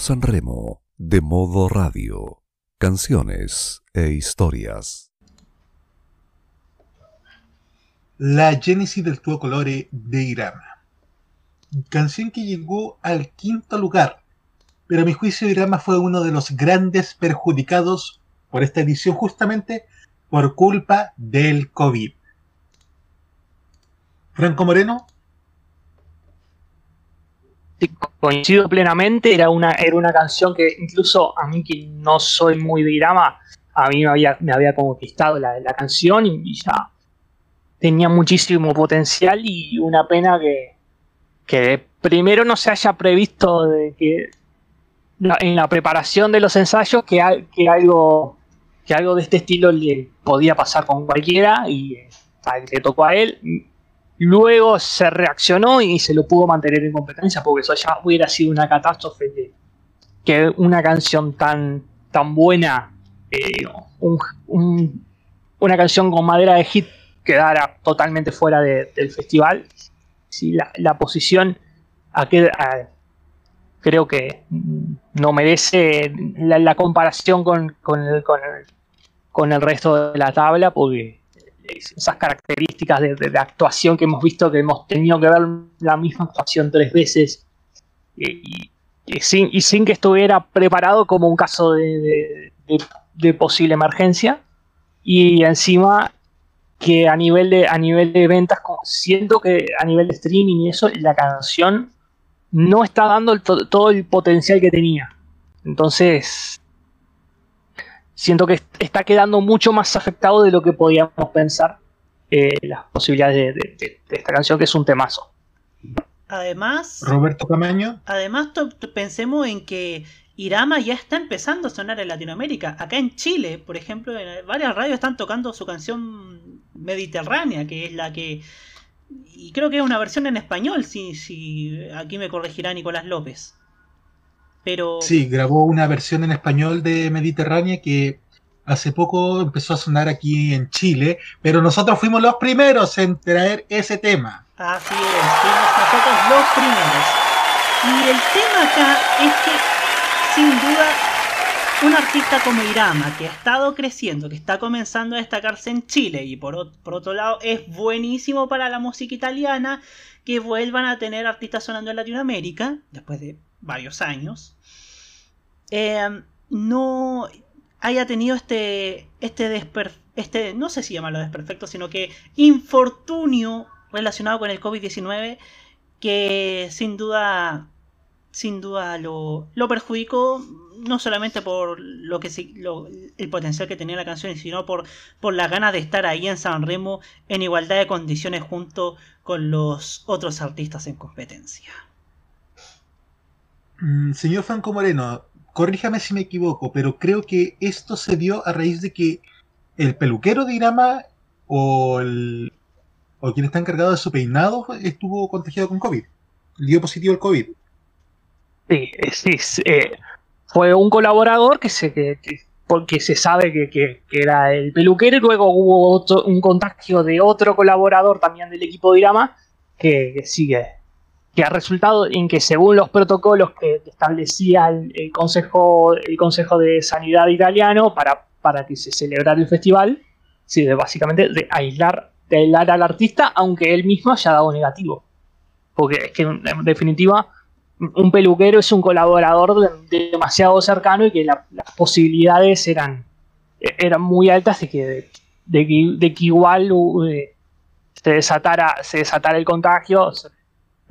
Sanremo de Modo Radio. Canciones e historias. La Génesis del tuo colore de Irama. Canción que llegó al quinto lugar, pero a mi juicio Irama fue uno de los grandes perjudicados por esta edición justamente por culpa del COVID. Franco Moreno, coincido plenamente, era una, era una canción que incluso a mí que no soy muy de Irama, a mí me había, me había conquistado la, la canción y, ya tenía muchísimo potencial y una pena que, que primero no se haya previsto que en la preparación de los ensayos que, que algo que algo de este estilo le podía pasar con cualquiera y eh, le tocó a él Luego se reaccionó y se lo pudo mantener en competencia, porque eso ya hubiera sido una catástrofe de que una canción tan, tan buena, eh, una canción con madera de hit quedara totalmente fuera del festival. Sí, la, posición a creo que no merece la, comparación con, con, el, con el resto de la tabla, porque esas características de, actuación que hemos visto, que hemos tenido que ver la misma actuación tres veces y, sin, que estuviera preparado como un caso de, posible emergencia. Y encima que a nivel de, a nivel de ventas, siento que a nivel de streaming y eso, la canción no está dando todo el potencial que tenía. Entonces, siento que está quedando mucho más afectado de lo que podíamos pensar eh, las posibilidades de, esta canción, que es un temazo. Además, Roberto Camaño. Además, pensemos en que Irama ya está empezando a sonar en Latinoamérica. Acá en Chile, por ejemplo, en varias radios están tocando su canción Mediterránea, que es la que. Y creo que es una versión en español, si, si aquí me corregirá Nicolás López. Pero... Sí, grabó una versión en español de Mediterránea que hace poco empezó a sonar aquí en Chile, pero nosotros fuimos los primeros en traer ese tema. Así es, fuimos nosotros los primeros. Y el tema acá es que, sin duda, un artista como Irama, que ha estado creciendo, que está comenzando a destacarse en Chile, y por, por otro lado es buenísimo para la música italiana que vuelvan a tener artistas sonando en Latinoamérica, después de varios años, eh, no haya tenido este, este, este, no sé si llamarlo desperfecto, sino que infortunio relacionado con el COVID-19 que sin duda, sin duda lo, lo perjudicó no solamente por lo que el potencial que tenía la canción, sino por, por la ganas de estar ahí en San Remo en igualdad de condiciones junto con los otros artistas en competencia. Mm, señor Franco Moreno, corríjame si me equivoco, pero creo que esto se dio a raíz de que el peluquero de Irama o, el, o quien está encargado de su peinado estuvo contagiado con COVID. Dio positivo el COVID. Sí, sí, eh, fue un colaborador que se, que, porque se sabe que, era el peluquero y luego hubo un contagio de otro colaborador también del equipo de Irama que sigue que ha resultado en que según los protocolos que establecía el, Consejo, el Consejo de Sanidad italiano para, para que se celebrara el festival, sí, básicamente de aislar, de aislar al artista, aunque él mismo haya dado negativo. Porque es que en definitiva un peluquero es un colaborador demasiado cercano y que las posibilidades eran, eran muy altas de que, de, que, igual se, desatara, se desatara el contagio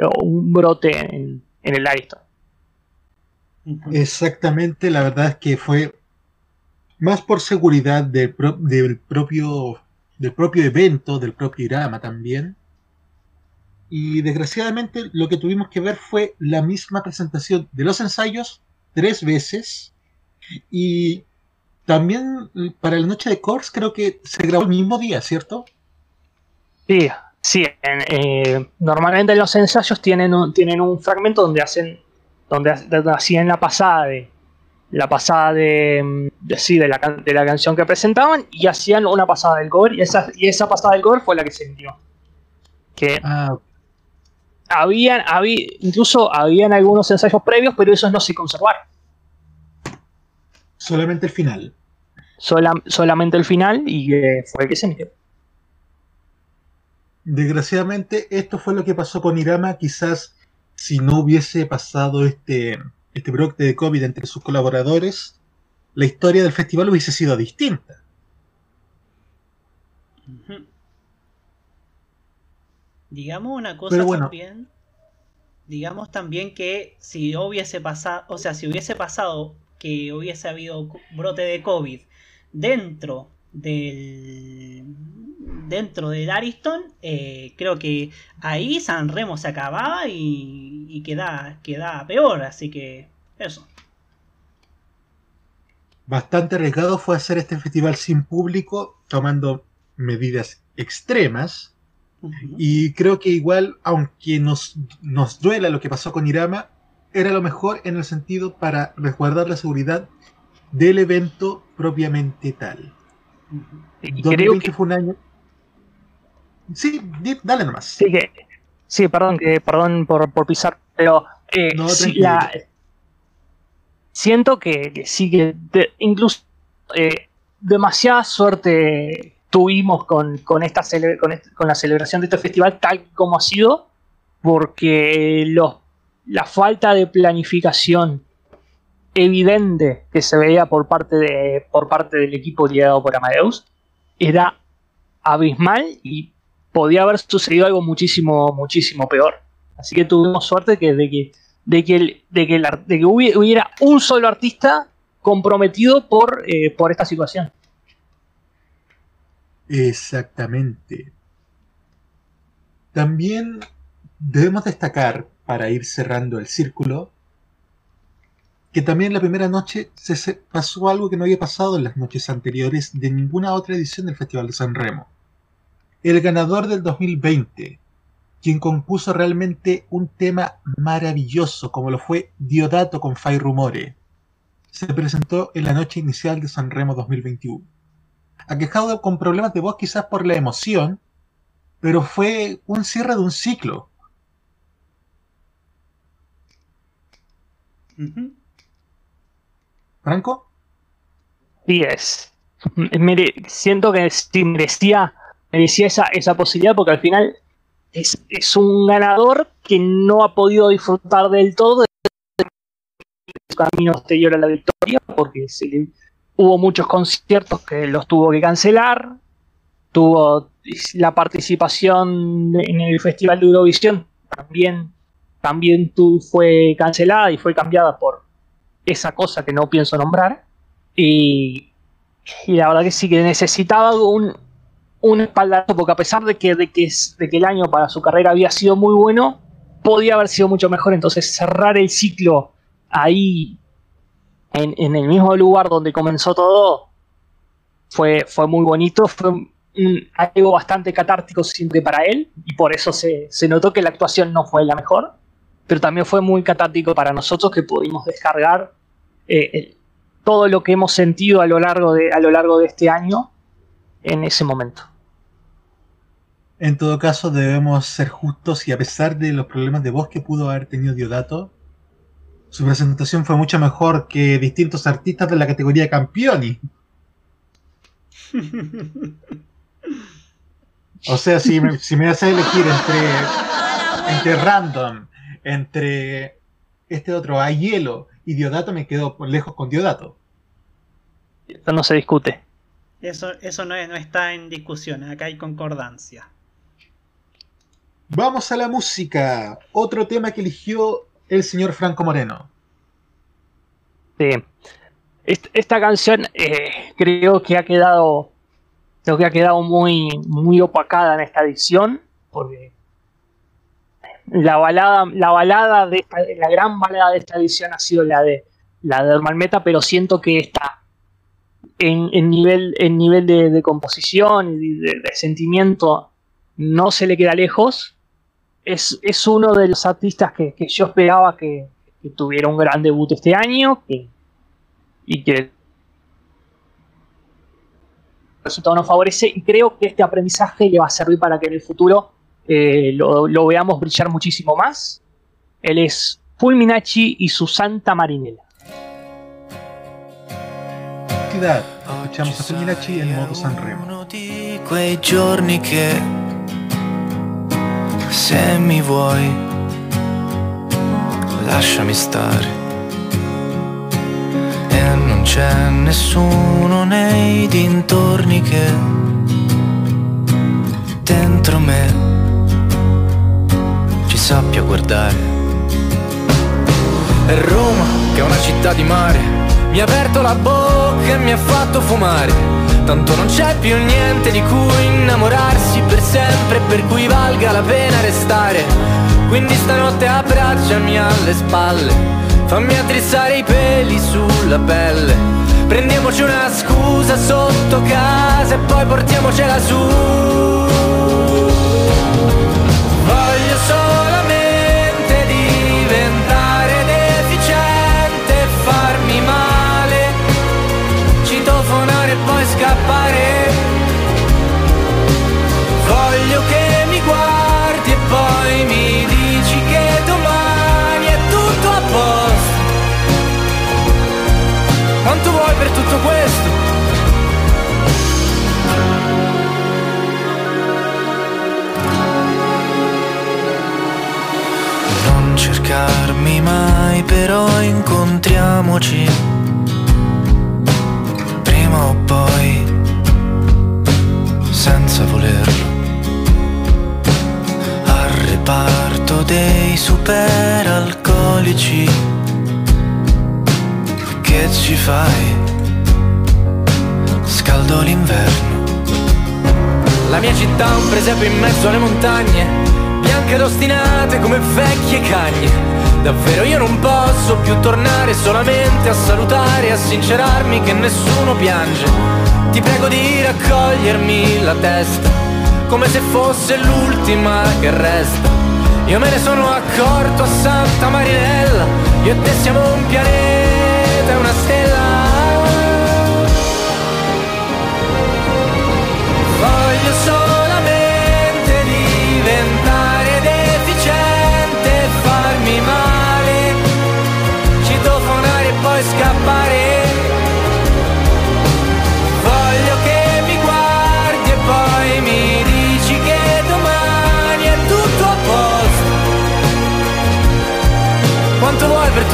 un brote en, el Ariston. Exactamente, la verdad es que fue más por seguridad del, propio del propio evento, del propio Irama también. Y desgraciadamente lo que tuvimos que ver fue la misma presentación de los ensayos tres veces. Y también para la noche de Kors creo que se grabó el mismo día, ¿cierto? Sí, Sí, eh, normalmente los ensayos tienen un, tienen un fragmento donde hacen, donde, hacían la pasada de la pasada de, sí, de, la, de la canción que presentaban y hacían una pasada del cover y esa, y esa pasada del cover fue la que se envió. Que, ah, habían, había, incluso habían algunos ensayos previos, pero esos no se conservaron. Solamente el final. solamente el final y eh, fue el que se emitió. Desgraciadamente, esto fue lo que pasó con Irama. Quizás si no hubiese pasado este, este brote de COVID entre sus colaboradores, la historia del festival hubiese sido distinta. Digamos una cosa también. Digamos también que si hubiese pasado, o sea, si hubiese pasado que hubiese habido brote de COVID dentro del dentro del Ariston, eh, creo que ahí San Remo se acababa y, y queda, queda peor, así que eso. Bastante arriesgado fue hacer este festival sin público, tomando medidas extremas. Y creo que igual, aunque nos, nos duela lo que pasó con Irama, era lo mejor en el sentido para resguardar la seguridad del evento propiamente tal. Y creo que fue un año. Sí, dale nomás. Sí, que, sí perdón, perdón por, pisar, pero eh, siento que, sí que incluso eh, demasiada suerte tuvimos con, con, esta con, la celebración de este festival tal como ha sido, porque los, la falta de planificación evidente que se veía por parte, de, por parte del equipo liderado por Amadeus era abismal y podía haber sucedido algo muchísimo, muchísimo peor. Así que tuvimos suerte que, de que, de que, de que, hubiera un solo artista comprometido por, eh, por esta situación. Exactamente. También debemos destacar, para ir cerrando el círculo, que también la primera noche se pasó algo que no había pasado en las noches anteriores de ninguna otra edición del Festival de San Remo. El ganador del 2020, quien compuso realmente un tema maravilloso como lo fue Diodato con Fai Rumore, se presentó en la noche inicial de San Remo 2021. Aquejado con problemas de voz quizás por la emoción, pero fue un cierre de un ciclo. ¿Franco? Sí es. siento que merecía, merecía esa, esa posibilidad porque al final es, es, un ganador que no ha podido disfrutar del todo el camino exterior a la victoria porque hubo muchos conciertos que los tuvo que cancelar, tuvo la participación en el Festival de Eurovisión también, también fue cancelada y fue cambiada por esa cosa que no pienso nombrar. Y, la verdad que sí que necesitaba un, un espaldarazo, porque a pesar de que, de, que, de que el año para su carrera había sido muy bueno, podía haber sido mucho mejor. Entonces cerrar el ciclo ahí, en, el mismo lugar donde comenzó todo, fue, fue muy bonito. Fue algo bastante catártico siempre para él, y por eso se, se notó que la actuación no fue la mejor. Pero también fue muy catártico para nosotros que pudimos descargar eh, todo lo que hemos sentido a lo, largo de, a lo largo de este año en ese momento. En todo caso, debemos ser justos y a pesar de los problemas de voz que pudo haber tenido Diodato, su presentación fue mucho mejor que distintos artistas de la categoría Campioni. o sea, si me, si me hace elegir entre, entre random, entre este otro, a hielo y Diodato me quedo lejos con Diodato. Eso no se discute. Eso, eso no, no está en discusión, acá hay concordancia. Vamos a la música. Otro tema que eligió el señor Franco Moreno. Sí. Esta canción eh, creo que ha quedado. Creo que ha quedado muy, muy opacada en esta edición. Porque la balada, la balada de la gran balada de esta edición ha sido la de la de Malmeta, pero siento que está en, nivel, en nivel de, composición y de, sentimiento no se le queda lejos. Es, es uno de los artistas que, yo esperaba que, tuviera un gran debut este año y que el resultado no favorece y creo que este aprendizaje le va a servir para que en el futuro eh, lo, lo veamos brillar muchísimo más. Él es Fulminachi y su Santa Marinela. Escuchamos a Fulminachi en modo Sanremo. Se mi vuoi lasciami stare. E non c'è nessuno nei dintorni che dentro me ci sappia guardare. E Roma che è una città di mare. Mi ha aperto la bocca e mi ha fatto fumare. Tanto non c'è più niente di cui innamorarsi per sempre, per cui valga la pena restare. Quindi stanotte abbracciami alle spalle, fammi attrezzare i peli sulla pelle. Prendiamoci una scusa sotto casa e poi portiamocela su. Per tutto questo? Non cercarmi mai, però incontriamoci. Prima o poi, senza volerlo. Al reparto dei superalcolici. Che ci fai? Scaldo l'inverno. La mia città è un presepe in mezzo alle montagne, bianche ed ostinate come vecchie cagne. Davvero io non posso più tornare solamente a salutare e a sincerarmi che nessuno piange. Ti prego di raccogliermi la testa, come se fosse l'ultima che resta. Io me ne sono accorto a Santa Marinella, io e te siamo un pianeta e una stella.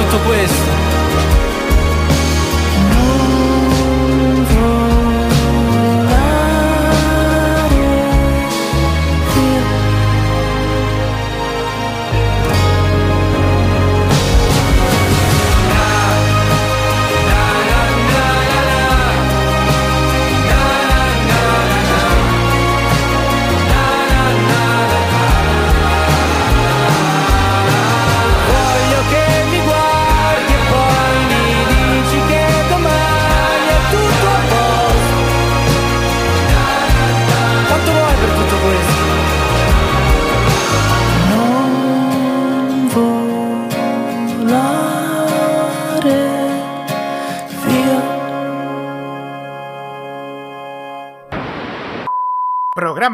Tutto questo?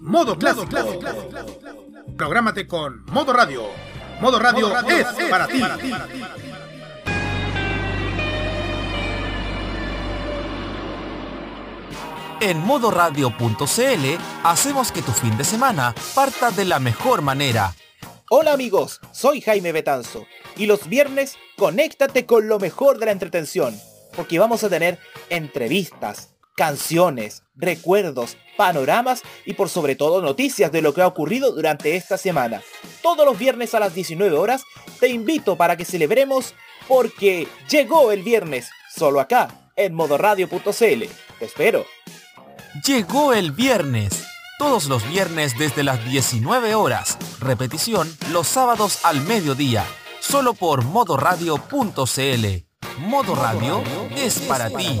Modo clásico. Prográmate con Modo Radio. Modo Radio, es, para ti. En modoradio.cl hacemos que tu fin de semana parta de la mejor manera. Hola amigos, soy Jaime Betanzo Y los viernes, conéctate con lo mejor de la entretención, porque vamos a tener entrevistas, canciones, recuerdos, panoramas y por sobre todo noticias de lo que ha ocurrido durante esta semana. Todos los viernes a las 19 horas te invito para que celebremos porque llegó el viernes, solo acá, en modoradio.cl. Te espero. Llegó el viernes. Todos los viernes desde las 19 horas. Repetición los sábados al mediodía. Solo por modoradio.cl. Modo Radio es para ti.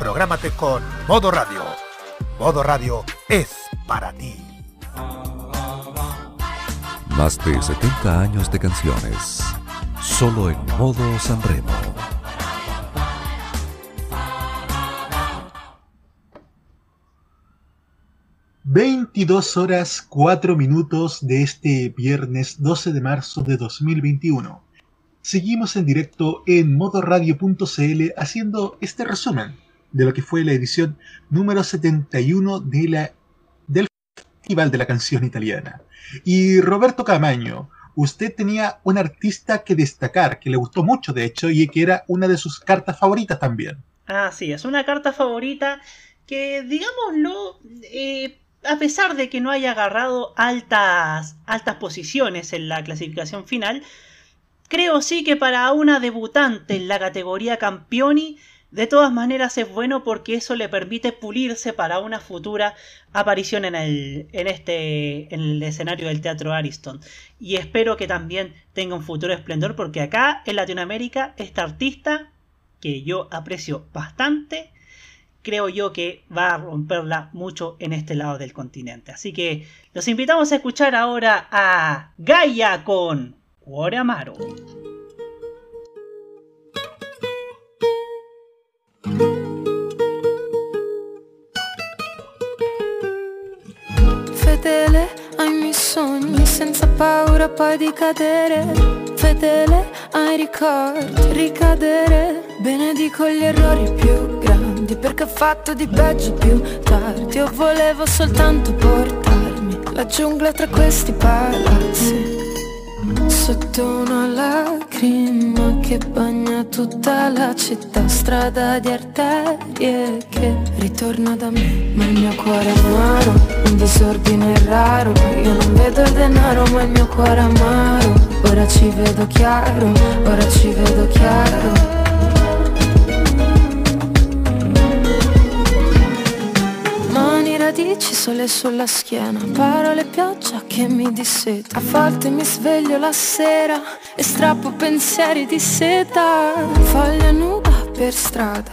Prográmate con Modo Radio. Modo Radio es para ti. Más de 70 años de canciones. Solo en modo Sanremo. ...22 horas 4 minutos de este viernes 12 de marzo de 2021. Seguimos en directo en modoradio.cl haciendo este resumen de lo que fue la edición número 71 de la, del Festival de la Canción Italiana. Y Roberto Camaño, usted tenía un artista que destacar, que le gustó mucho de hecho, y que era una de sus cartas favoritas también. Ah, sí, es una carta favorita que, digámoslo, eh, a pesar de que no haya agarrado altas, altas posiciones en la clasificación final, creo sí que para una debutante en la categoría Campioni de todas maneras es bueno porque eso le permite pulirse para una futura aparición en el, en este, en el escenario del Teatro Ariston. Y espero que también tenga un futuro esplendor porque acá en Latinoamérica esta artista, que yo aprecio bastante, creo yo que va a romperla mucho en este lado del continente. Así que los invitamos a escuchar ahora a Gaia con Cuore Amaro. Paura poi di cadere. Fedele ai ricordi, ricadere. Benedico gli errori più grandi Perché ho fatto di peggio più tardi. Io volevo soltanto portarmi La giungla tra questi palazzi Sotto una lacrima che bagna tutta la città. Strada di arterie che ritorna da me Ma il mio cuore amaro, un disordine raro. Io non vedo il denaro ma il mio cuore amaro. Ora ci vedo chiaro, ora ci vedo chiaro radici, sole sulla schiena. Parole, pioggia che mi disseta. A volte mi sveglio la sera E strappo pensieri di seta. Foglia nuda per strada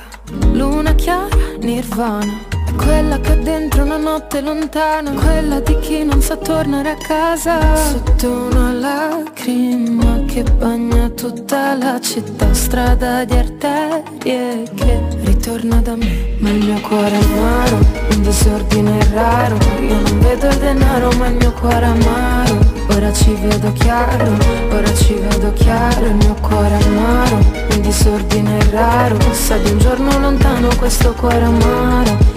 Luna chiara, nirvana quella che ho dentro una notte lontana Quella di chi non sa tornare a casa. Sotto una lacrima che bagna tutta la città Strada di arterie che ritorna da me. Ma il mio cuore è amaro, un disordine raro. Io non vedo il denaro ma il mio cuore è amaro. Ora ci vedo chiaro, ora ci vedo chiaro. Il mio cuore è amaro, un disordine raro. Sa di un giorno lontano questo cuore amaro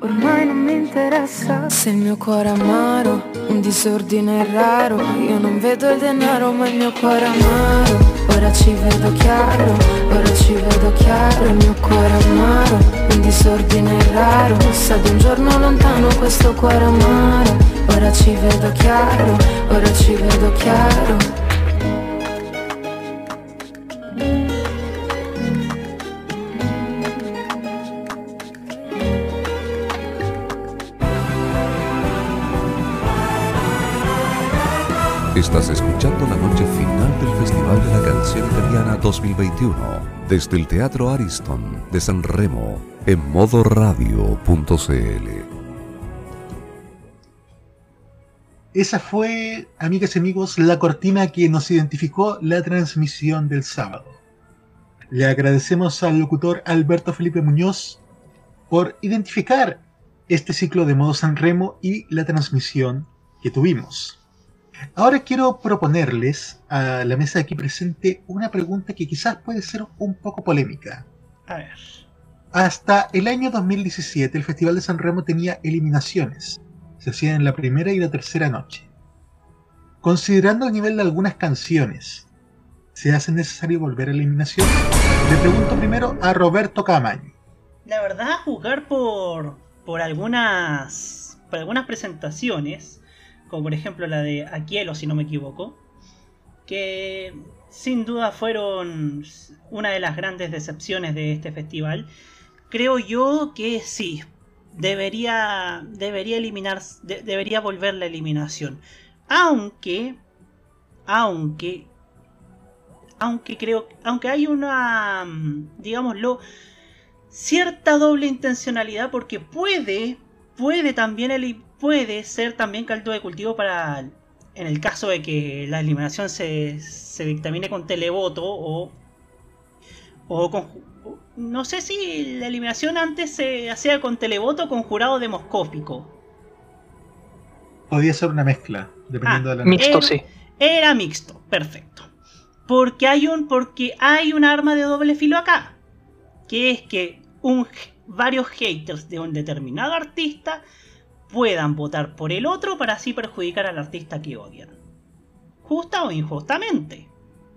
Ormai non mi interessa Se il mio cuore è amaro, un disordine raro. Io non vedo il denaro ma il mio cuore è amaro. Ora ci vedo chiaro, ora ci vedo chiaro Il mio cuore è amaro, un disordine raro. Sa di un giorno lontano questo cuore amaro. Ora ci vedo chiaro, ora ci vedo chiaro Estás escuchando la noche final del Festival de la Canción Italiana 2021 desde el Teatro Ariston de San Remo en modoradio.cl. Esa fue, amigas y amigos, la cortina que nos identificó la transmisión del sábado. Le agradecemos al locutor Alberto Felipe Muñoz por identificar este ciclo de modo San Remo y la transmisión que tuvimos. Ahora quiero proponerles a la mesa aquí presente una pregunta que quizás puede ser un poco polémica. A ver. Hasta el año 2017 el Festival de San Remo tenía eliminaciones. Se hacían en la primera y la tercera noche. Considerando el nivel de algunas canciones, ¿se hace necesario volver a eliminación? Le pregunto primero a Roberto Camaño. La verdad, jugar por, por algunas, por algunas presentaciones, como por ejemplo la de Aquielo, si no me equivoco, que sin duda fueron una de las grandes decepciones de este festival. Creo yo que sí, debería, debería eliminar, debería volver la eliminación. Aunque, aunque, aunque creo, aunque hay una, digámoslo, cierta doble intencionalidad porque puede, puede también puede ser también caldo de cultivo para, en el caso de que la eliminación se, se dictamine con televoto o, o con... No sé si la eliminación antes se hacía con televoto o con jurado demoscópico. Podía ser una mezcla, dependiendo Ah, de la Mixto, era, sí. Era mixto, perfecto. Porque hay un porque hay un arma de doble filo acá, que es que un, varios haters de un determinado artista puedan votar por el otro para así perjudicar al artista que odian. Justa o injustamente.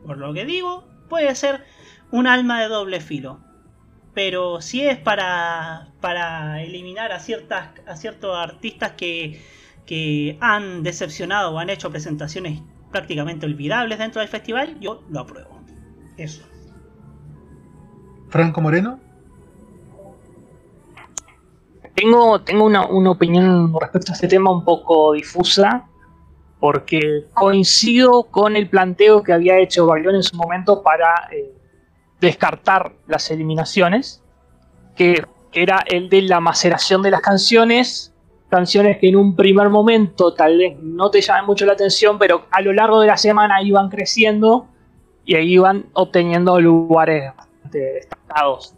Por lo que digo, puede ser un alma de doble filo. Pero si es para, para eliminar a, ciertas, a ciertos artistas que, que han decepcionado o han hecho presentaciones prácticamente olvidables dentro del festival, yo lo apruebo. Eso. Franco Moreno. Tengo, tengo una, una opinión respecto a este tema un poco difusa, porque coincido con el planteo que había hecho Baglione en su momento para eh, descartar las eliminaciones, que, que era el de la maceración de las canciones, canciones que en un primer momento tal vez no te llamen mucho la atención, pero a lo largo de la semana iban creciendo y ahí iban obteniendo lugares bastante destacados.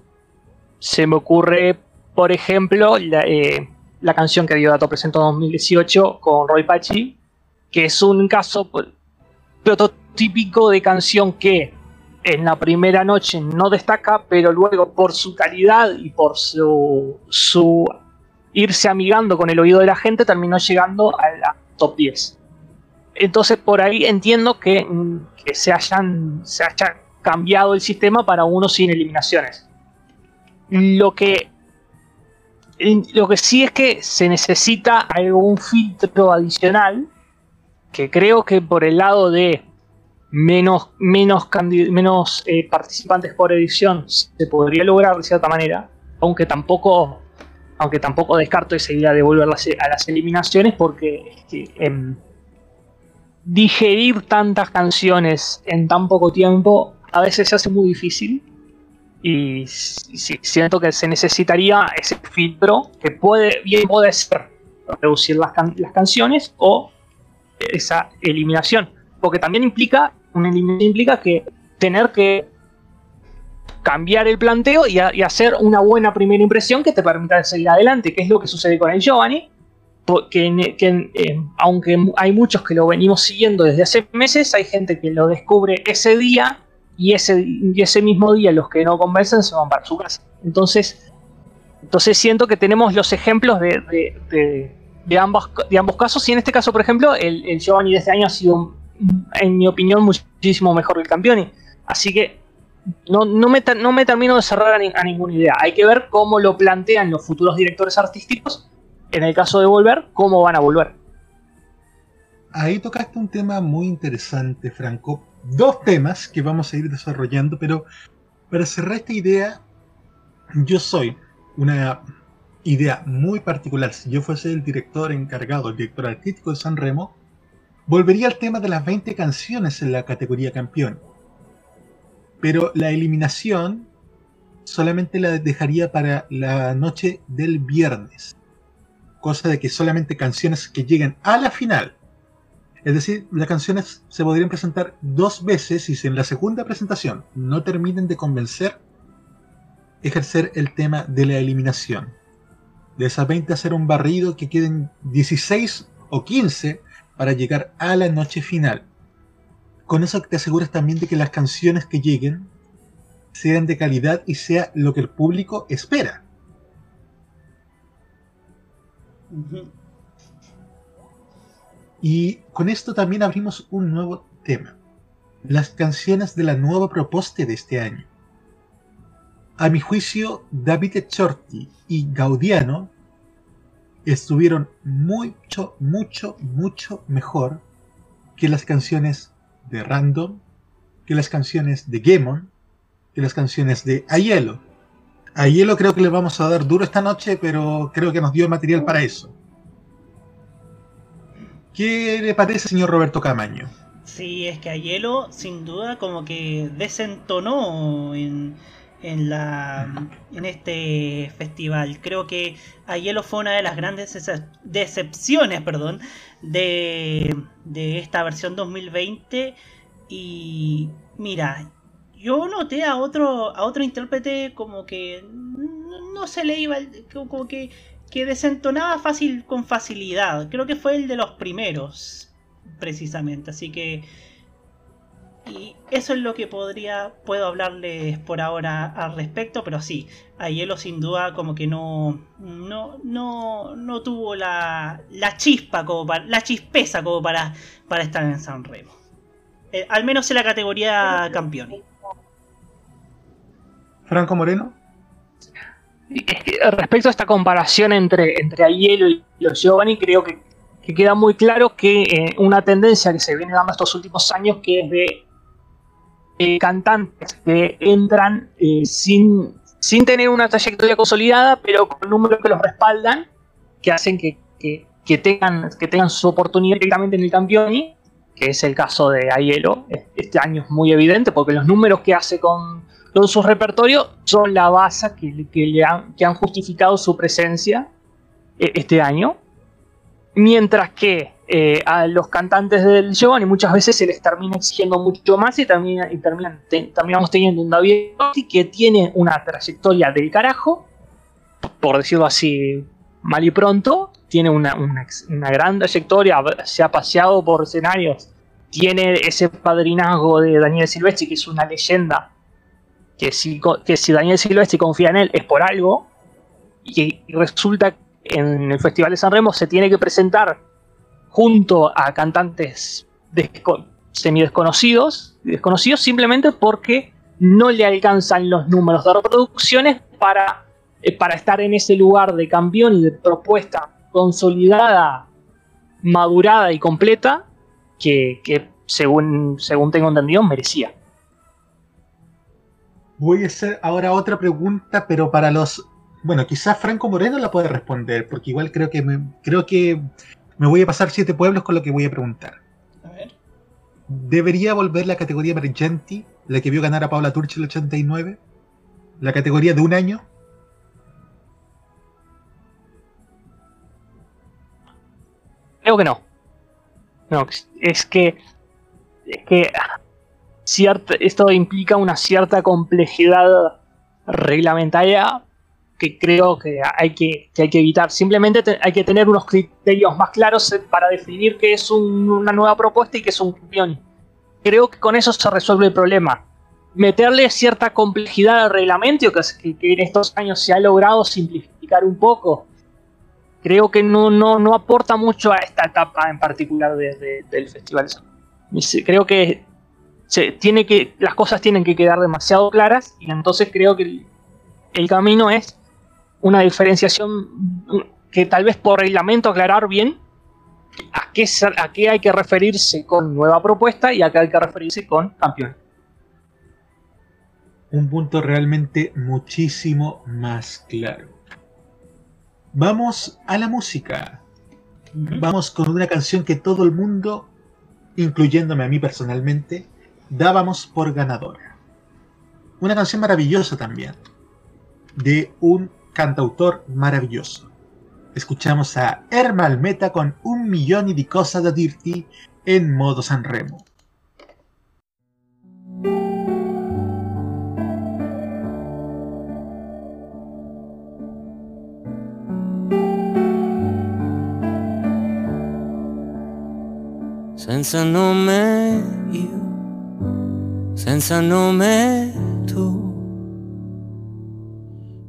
Se me ocurre, por ejemplo, la, eh, la canción que Diodato presentó en 2018 con Roy Pachi, que es un caso pues, prototípico de canción que en la primera noche no destaca, pero luego por su calidad y por su, su irse amigando con el oído de la gente terminó llegando a la top 10. Entonces por ahí entiendo que, que se, hayan, se haya cambiado el sistema para uno sin eliminaciones. Lo que, lo que sí es que se necesita algún filtro adicional que creo que por el lado de menos, menos, eh, participantes por edición se podría lograr de cierta manera, aunque tampoco, aunque tampoco descarto esa idea de volver a las eliminaciones porque este, em, digerir tantas canciones en tan poco tiempo a veces se hace muy difícil y sí, siento que se necesitaría ese filtro que puede bien puede ser reducir las, can- las canciones o esa eliminación porque también implica implica que tener que cambiar el planteo y, hacer una buena primera impresión que te permita seguir adelante que es lo que sucede con el Giovanni porque eh, aunque hay muchos que lo venimos siguiendo desde hace meses, hay gente que lo descubre ese día y ese, y ese mismo día los que no convencen se van para su casa. Entonces, entonces siento que tenemos los ejemplos de, de, de- ambos, de ambos casos y en este caso, por ejemplo, el, Giovanni de este año ha sido, en mi opinión, muchísimo mejor que el Campioni. Así que no, no, me, no me termino de cerrar a, a ninguna idea. Hay que ver cómo lo plantean los futuros directores artísticos en el caso de volver, cómo van a volver. Ahí tocaste un tema muy interesante, Franco. Dos temas que vamos a ir desarrollando, pero para cerrar esta idea, yo soy una idea muy particular. Si yo fuese el director encargado, el director artístico de San Remo, volvería al tema de las 20 canciones en la categoría campeón. Pero la eliminación solamente la dejaría para la noche del viernes. Cosa de que solamente canciones que lleguen a la final. Es decir, las canciones se podrían presentar dos veces y si en la segunda presentación no terminen de convencer, ejercer el tema de la eliminación. De esas 20 hacer un barrido que queden 16 o 15 para llegar a la noche final. Con eso te aseguras también de que las canciones que lleguen sean de calidad y sea lo que el público espera. Y con esto también abrimos un nuevo tema. Las canciones de la nueva propuesta de este año. A mi juicio, David Echorti y Gaudiano estuvieron mucho, mucho, mucho mejor que las canciones de Random, que las canciones de Gemon, que las canciones de Ayelo. Ayelo creo que le vamos a dar duro esta noche, pero creo que nos dio material para eso. ¿Qué le parece, señor Roberto Camaño? Sí, es que Ayelo sin duda como que desentonó en, en, la, en este festival. Creo que Ayelo fue una de las grandes decepciones perdón, de, de esta versión 2020. Y mira, yo noté a otro, a otro intérprete como que no se le iba, como que, que desentonaba fácil con facilidad. Creo que fue el de los primeros, precisamente. Así que y eso es lo que podría, puedo hablarles por ahora al respecto, pero sí, a Hielo sin duda como que no, no, no, no tuvo la, la chispa, como para, la chispeza como para, para estar en San Remo. Eh, al menos en la categoría campeón. Franco Moreno. Respecto a esta comparación entre, entre Aiello y los Giovanni, creo que, que queda muy claro que eh, una tendencia que se viene dando estos últimos años que es de cantantes que entran eh, sin, sin tener una trayectoria consolidada, pero con números que los respaldan, que hacen que, que, tengan, que tengan su oportunidad directamente en el Campioni, que es el caso de Aielo. Este año es muy evidente porque los números que hace con, con su repertorio son la base que, que, han, que han justificado su presencia eh, este año. Mientras que eh, a los cantantes del Giovanni muchas veces se les termina exigiendo mucho más y, termina, y terminan, terminamos teniendo un David que tiene una trayectoria del carajo, por decirlo así mal y pronto, tiene una, una, gran trayectoria, se ha paseado por escenarios, tiene ese padrinazgo de Daniel Silvestri, que es una leyenda, que si, que si Daniel Silvestri confía en él es por algo, y, resulta que en el Festival de San Remo se tiene que presentar junto a cantantes semidesconocidos, desconocidos simplemente porque no le alcanzan los números de reproducciones para, eh, para estar en ese lugar de campeón y de propuesta consolidada, madurada y completa que, según, según tengo entendido merecía. Voy a hacer ahora otra pregunta, pero para los... Bueno, quizás Franco Moreno la puede responder, porque igual creo que creo que me voy a pasar siete pueblos con lo que voy a preguntar. A ver. ¿Debería volver la categoría Emergenti, la que vio ganar a Paula Turchi el 89? ¿La categoría de un año? Creo que no. No, es que. Es que. Esto implica una cierta complejidad reglamentaria que creo que hay que, hay que evitar. Simplemente hay que tener unos criterios más claros eh, para definir qué es una nueva propuesta y qué es un campeón. Creo que con eso se resuelve el problema. Meterle cierta complejidad al reglamento, que, que en estos años se ha logrado simplificar un poco, creo que no, no, no aporta mucho a esta etapa en particular del festival. Creo que, se, tiene que las cosas tienen que quedar demasiado claras y entonces creo que el camino es una diferenciación que tal vez por reglamento aclarar bien a qué, a qué hay que referirse con nueva propuesta y a qué hay que referirse con campeón. Un punto realmente muchísimo más claro. Vamos a la música. Vamos con una canción que todo el mundo incluyéndome a mí personalmente, dábamos por ganadora. Una canción maravillosa también, de un cantautor maravilloso. Escuchamos a Ermal Meta con un millón y de cosas de dirti en modo San Remo. senza nome io, senza nome tu.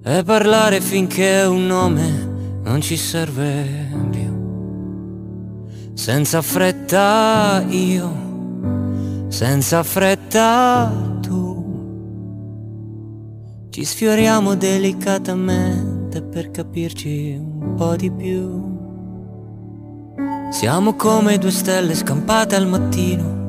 E parlare finché un nome non ci serve più. Senza fretta io, senza fretta tu. Ci sfioriamo delicatamente per capirci un po' di più. Siamo come due stelle scampate al mattino.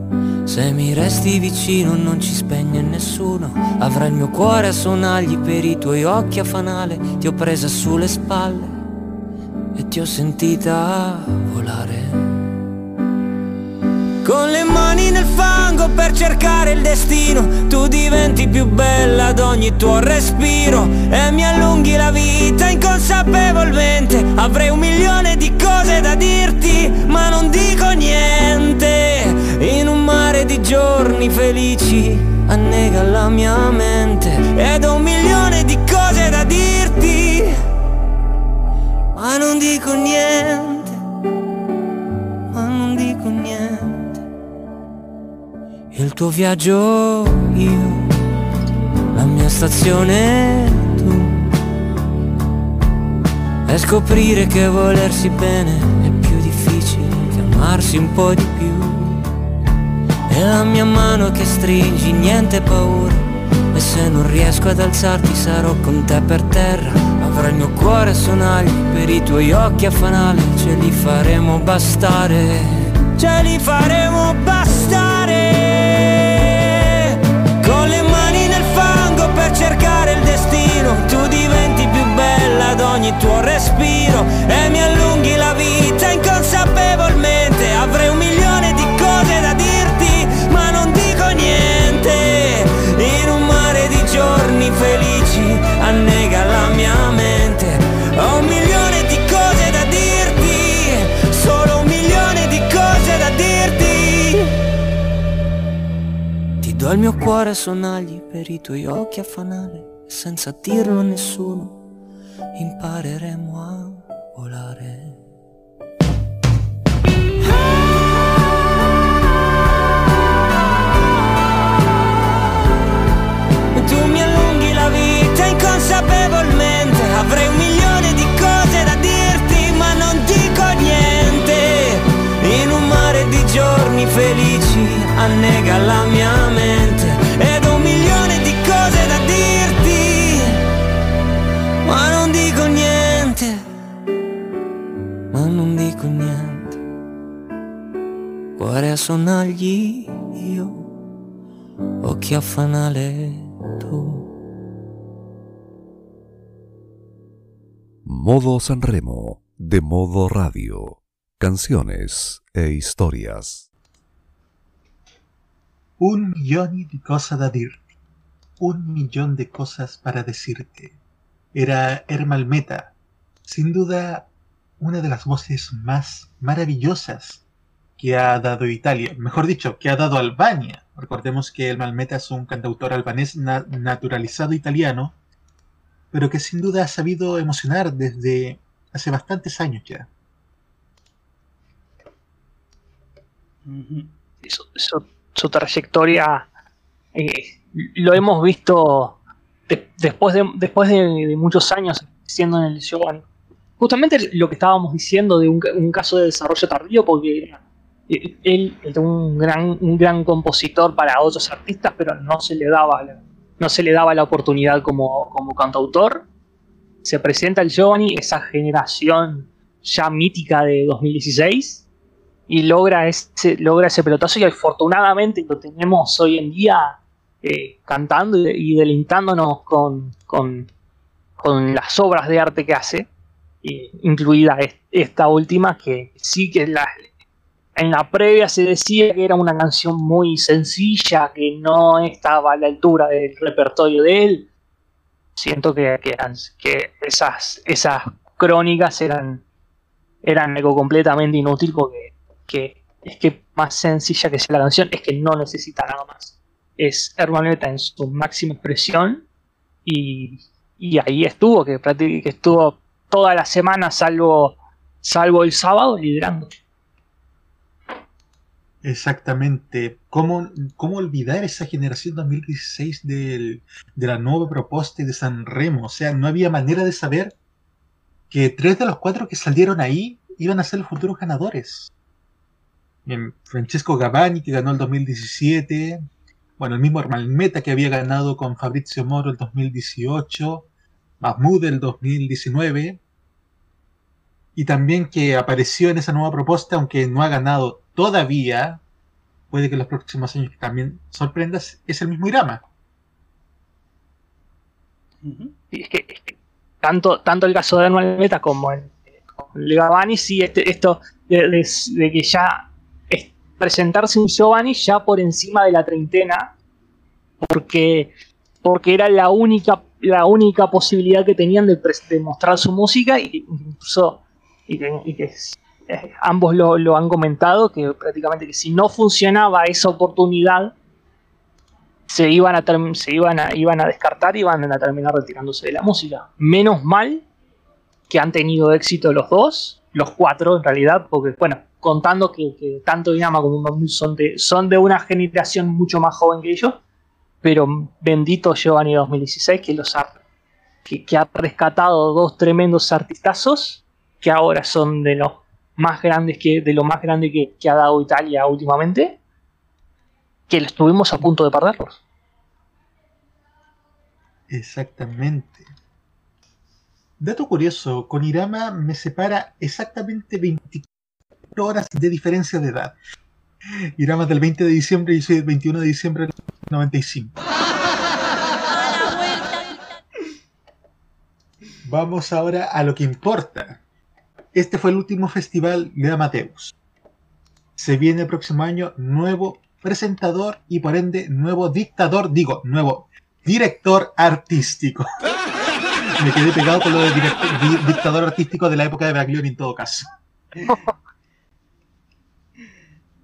Se mi resti vicino non ci spegne nessuno. Avrai il mio cuore a sonagli per i tuoi occhi a fanale. Ti ho presa sulle spalle e ti ho sentita volare. Con le mani nel fango per cercare il destino Tu diventi più bella ad ogni tuo respiro E mi allunghi la vita inconsapevolmente Avrei un milione di cose da dirti Ma non dico niente mare di giorni felici Annega la mia mente Ed ho un milione di cose da dirti Ma non dico niente Ma non dico niente il tuo viaggio io, la mia stazione tu. E scoprire che volersi bene è più difficile che amarsi un po' di più. E la mia mano che stringi, niente paura. E se non riesco ad alzarti sarò con te per terra. Avrò il mio cuore a sonagli per i tuoi occhi a fanale. Ce li faremo bastare, ce li faremo bastare. Con le mani nel fango per cercare il destino Tu diventi più bella ad ogni tuo respiro E mi allunghi la vita il mio cuore sonagli per i tuoi occhi a fanale senza dirlo a nessuno impareremo a volare. Tu mi allunghi la vita inconsapevolmente. Avrei un milione di cose da dirti ma non dico niente. In un mare di giorni felici annega la mia mente sonagli io Occhi a fanale tu Modo Sanremo de Modo Radio. Canciones e historias. Un millón de cosas da dirti. Un millón de cosas para decirte. Era Ermal Meta, sin duda una de las voces más maravillosas que ha dado Italia, mejor dicho, que ha dado Albania. Recordemos que Ermal Meta es un cantautor albanés na- naturalizado italiano, pero que sin duda ha sabido emocionar desde hace bastantes años ya. su, trayectoria eh, lo hemos visto de- después, de, muchos años siendo en el show. Justamente lo que estábamos diciendo de un, un caso de desarrollo tardío, porque él era un gran, un gran compositor para otros artistas, pero no se le daba la, no se le daba la oportunidad como, como cantautor. Se presenta el Giovanni, esa generación ya mítica de 2016, y logra ese, logra ese pelotazo y afortunadamente lo tenemos hoy en día eh, cantando y, deleitándonos con, con, las obras de arte que hace, eh, incluida es- esta última que sí que la, en la previa se decía que era una canción muy sencilla, que no estaba a la altura del repertorio de él. Siento que, que, que esas, esas crónicas eran, eran algo completamente inútil porque que, es que más sencilla que sea la canción es que no necesita nada más. Es Herman en su máxima expresión y, y ahí estuvo, que, que estuvo toda la semana salvo, salvo el sábado liderando. Exactamente. ¿Cómo, ¿Cómo, olvidar esa generación 2016 del, de la nueva propuesta de San Remo? O sea, no había manera de saber que tres de los cuatro que salieron ahí iban a ser los futuros ganadores. Francesco Gavani, que ganó el 2017. Bueno, el mismo Meta que había ganado con Fabrizio Moro el 2018. Mahmoud el 2019. Y también que apareció en esa nueva propuesta, aunque no ha ganado todavía, puede que en los próximos años también sorprendas, es el mismo Irama. tanto, tanto el caso de Anual Meta como el, Gavani, sí, este, esto de, que ya presentarse un Giovanni ya por encima de la treintena, porque, porque era la única, la única posibilidad que tenían de, mostrar su música, y incluso y que, eh, ambos lo, han comentado, que prácticamente que si no funcionaba esa oportunidad, se iban a, se iban iban a descartar y iban a terminar retirándose de la música. Menos mal que han tenido éxito los dos, los cuatro en realidad, porque bueno, contando que, tanto Dinama como Mamut son de, son de una generación mucho más joven que ellos, pero bendito Giovanni 2016 que los ha, que, ha rescatado dos tremendos artistazos que ahora son de los más grandes que de lo más grande que, ha dado Italia últimamente que estuvimos a punto de perderlos exactamente dato curioso con Irama me separa exactamente 24 horas de diferencia de edad. Irama del 20 de diciembre y soy del 21 de diciembre del 95. Vamos ahora a lo que importa. Este fue el último festival de Amateus. Se viene el próximo año nuevo presentador y por ende nuevo dictador, digo, nuevo director artístico. Me quedé pegado con lo de dictador artístico de la época de Baglioni en todo caso.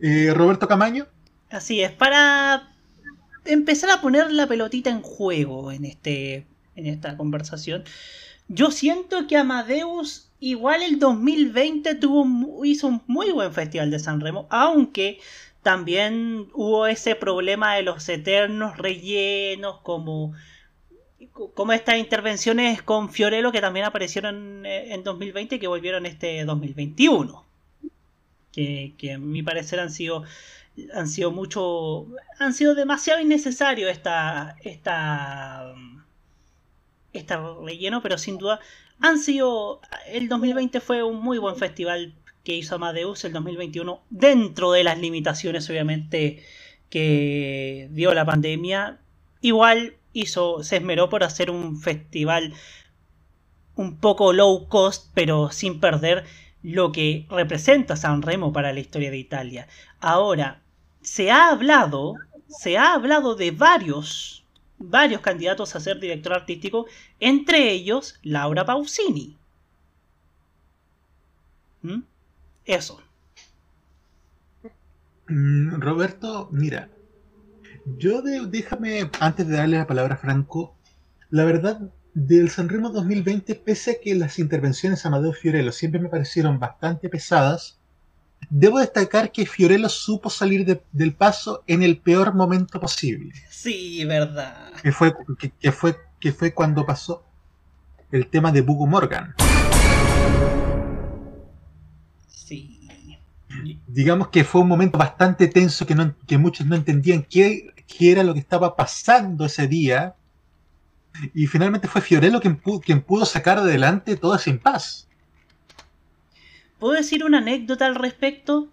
Eh, Roberto Camaño. Así es, para empezar a poner la pelotita en juego en, este, en esta conversación. Yo siento que Amadeus igual el 2020 tuvo, hizo un muy buen festival de San Remo, aunque también hubo ese problema de los eternos rellenos como, como estas intervenciones con Fiorello que también aparecieron en 2020 y que volvieron este 2021 que, a mi parecer han sido han sido mucho han sido demasiado innecesarios esta esta este relleno pero sin duda han sido el 2020 fue un muy buen festival que hizo Amadeus el 2021 dentro de las limitaciones obviamente que dio la pandemia igual hizo se esmeró por hacer un festival un poco low cost pero sin perder lo que representa San Remo para la historia de Italia. Ahora, se ha hablado, se ha hablado de varios, varios candidatos a ser director artístico, entre ellos Laura Pausini. ¿Mm? Eso. Mm, Roberto, mira, yo déjame, antes de darle la palabra a Franco, la verdad del Sanremo 2020, pese a que las intervenciones a Amadeo Fiorello siempre me parecieron bastante pesadas, debo destacar que Fiorello supo salir del paso en el peor momento posible. Sí, verdad. Que fue, que, fue, que fue cuando pasó el tema de Bugo Morgan. Sí. Digamos que fue un momento bastante tenso que, no, que muchos no entendían qué, qué era lo que estaba pasando ese día y finalmente fue Fiorello quien, pudo, sacar adelante todo ese paz ¿Puedo decir una anécdota al respecto?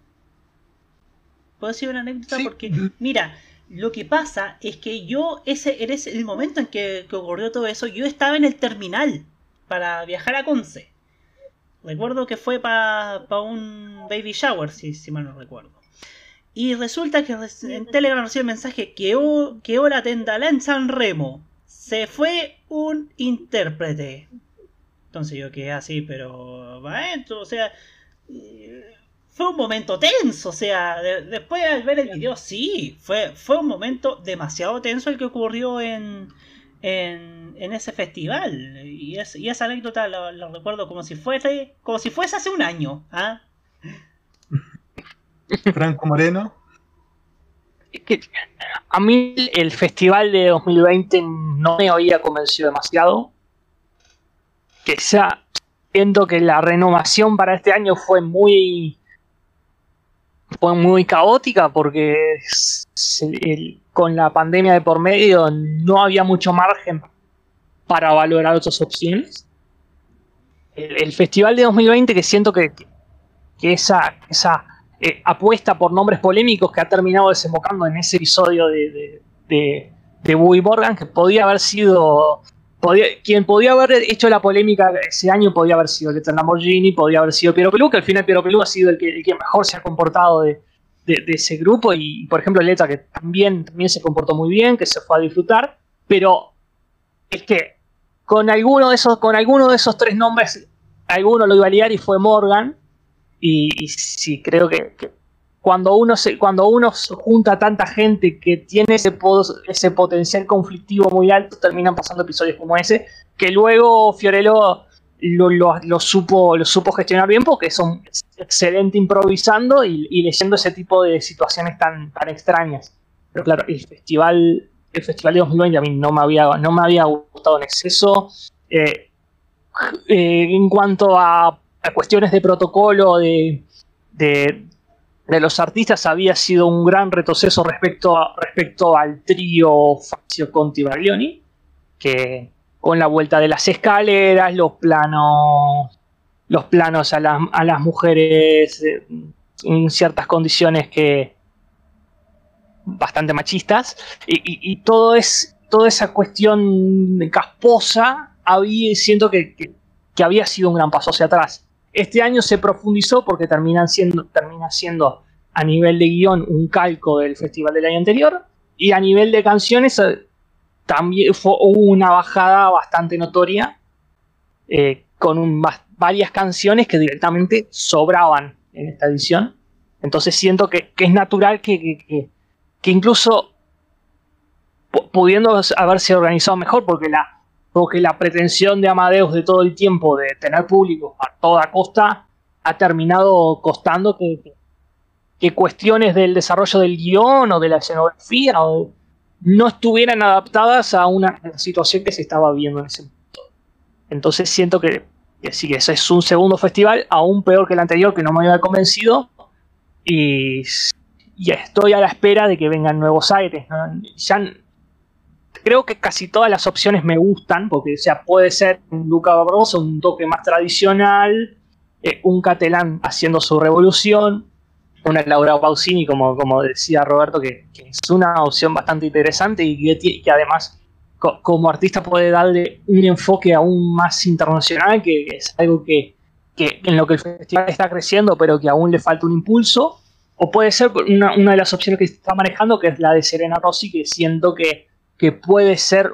¿Puedo decir una anécdota? Porque, mira, lo que pasa es que yo, ese, eres el momento en que, ocurrió todo eso, yo estaba en el terminal para viajar a Conce. Recuerdo que fue para un baby shower, si, si mal no recuerdo. Y resulta que en Telegram recibe el mensaje que, que hora tendalá en San Remo. Se fue un intérprete. Entonces yo quedé así, pero maestro, o sea, fue un momento tenso, o sea, después de ver el video, sí, fue, fue un momento demasiado tenso el que ocurrió en, en, en ese festival. Y, es, y esa anécdota lo, recuerdo como si fuese, como si fuese hace un año. ¿ah? Franco Moreno. a mí el festival de 2020 no me había convencido demasiado. Que sea, siento que la renovación para este año fue muy fue muy caótica porque con la pandemia de por medio no había mucho margen para valorar otras opciones. El, festival de 2020 que siento que, que esa, esa eh, apuesta por nombres polémicos que ha terminado desembocando en ese episodio de, de, de, de Morgan, que podía haber sido quien podía haber hecho la polémica ese año podía haber sido Letter Lamborghini, podía haber sido Piero Pelú, que al final Piero Pelú ha sido el que, mejor se ha comportado de, ese grupo. Y por ejemplo, Leta, que también, también se comportó muy bien, que se fue a disfrutar. Pero es que con alguno de esos, con alguno de esos tres nombres, alguno lo iba a liar y fue Morgan. Y, sí, creo que cuando uno, se, cuando uno junta tanta gente que tiene ese, ese potencial conflictivo muy alto, terminan pasando episodios como ese, que luego Fiorello lo, supo, lo supo gestionar bien porque son excelente improvisando y, leyendo ese tipo de situaciones tan, tan extrañas. Pero claro, el festival, el festival de 2020 a mí no me había, no me había gustado en exceso. Eh, eh, en cuanto a, cuestiones de protocolo, de, de los artistas había sido un gran retroceso respecto, respecto al trío Fazio Conti Baglioni, que con la vuelta de las escaleras, los planos, los planos a, las mujeres eh, en ciertas condiciones que bastante machistas, y, todo es, toda esa cuestión casposa, había, siento que, que había sido un gran paso hacia atrás. Este año se profundizó porque termina siendo, termina siendo a nivel de guion un calco del festival del año anterior y a nivel de canciones eh, también fue, hubo una bajada bastante notoria eh, con varias canciones que directamente sobraban en esta edición. Entonces siento que, es natural que, incluso pudiendo haberse organizado mejor porque la, porque la pretensión de Amadeus de todo el tiempo de tener público a toda costa ha terminado costando que, que, cuestiones del desarrollo del guion o de la escenografía no estuvieran adaptadas a una situación que se estaba viendo en ese momento. Entonces siento que, sí, que ese es un segundo festival, aún peor que el anterior, que no me había convencido. Y, y estoy a la espera de que vengan nuevos aires. Ya creo que casi todas las opciones me gustan, porque sea, puede ser un Luca Barroso, un toque más tradicional, eh, un Catalán haciendo su revolución, una Laura Pausini, como, como decía Roberto, que, es una opción bastante interesante y que, además como artista puede darle un enfoque aún más internacional, que, es algo que, en lo que el festival está creciendo, pero que aún le falta un impulso. O puede ser una, una de las opciones que está manejando, que es la de Serena Rossi, que siento que que puede ser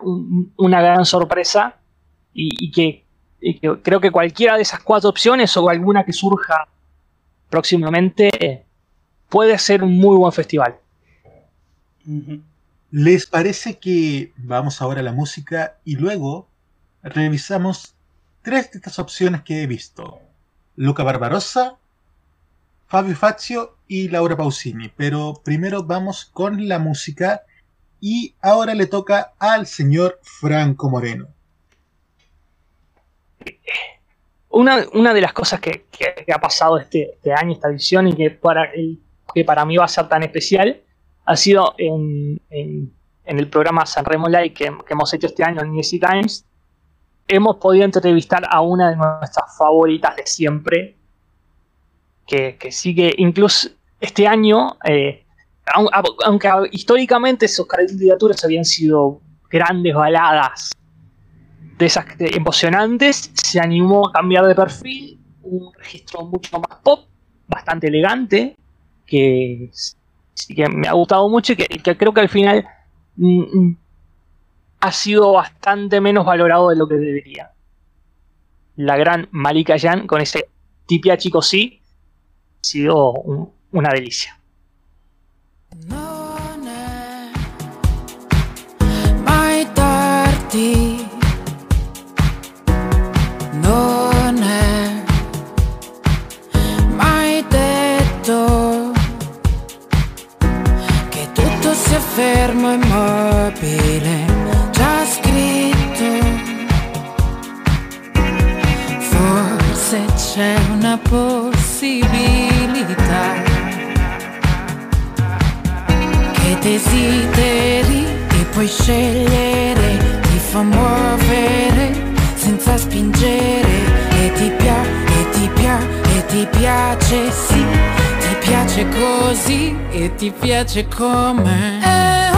una gran sorpresa y, que, creo que cualquiera de esas cuatro opciones o alguna que surja próximamente puede ser un muy buen festival. ¿Les parece que vamos ahora a la música y luego revisamos tres de estas opciones que he visto? Luca Barbarossa, Fabio Fazio y Laura Pausini. Pero primero vamos con la música y ahora le toca al señor Franco Moreno. Una, de las cosas que, ha pasado este, este, año, esta edición, y que para, mí va a ser tan especial, ha sido en, el programa San Remo Live que, hemos hecho este año en Music Times, hemos podido entrevistar a una de nuestras favoritas de siempre, que, sigue incluso este año, eh, aunque históricamente sus candidaturas habían sido grandes baladas de esas emocionantes, se animó a cambiar de perfil un registro mucho más pop, bastante elegante, que, que me ha gustado mucho y que, creo que al final mm, mm, ha sido bastante menos valorado de lo que debería. La gran Malika Jan con ese tipia chico sí ha sido una delicia. Non è mai tardi. Non è mai detto che tutto sia fermo e mobile. Già scritto. Forse c'è una porta desideri e puoi scegliere, ti fa muovere senza spingere e ti piace, e ti piace, e ti piace, sì, ti piace così e ti piace come.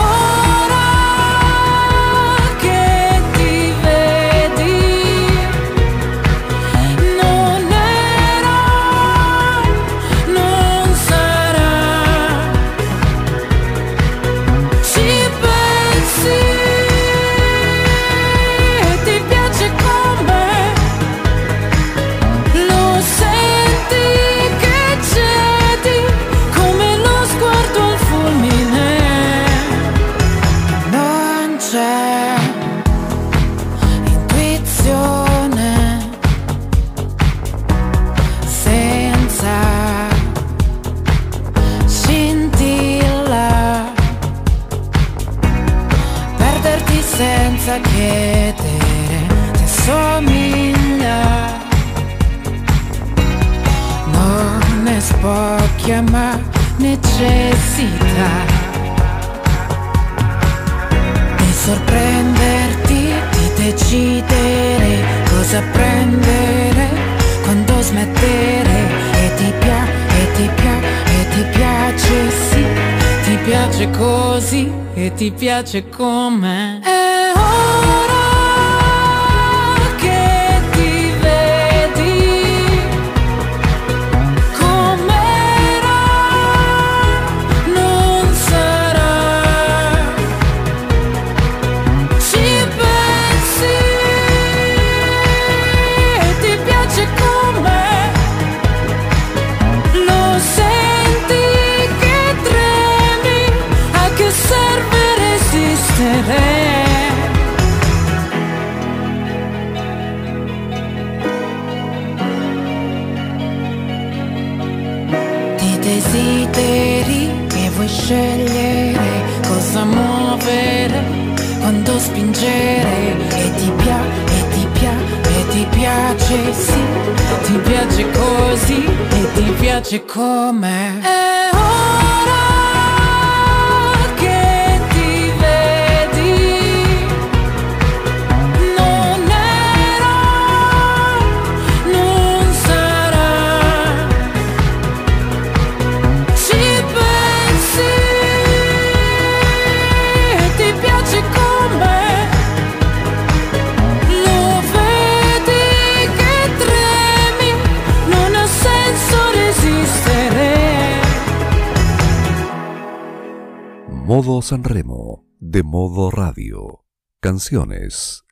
Piace come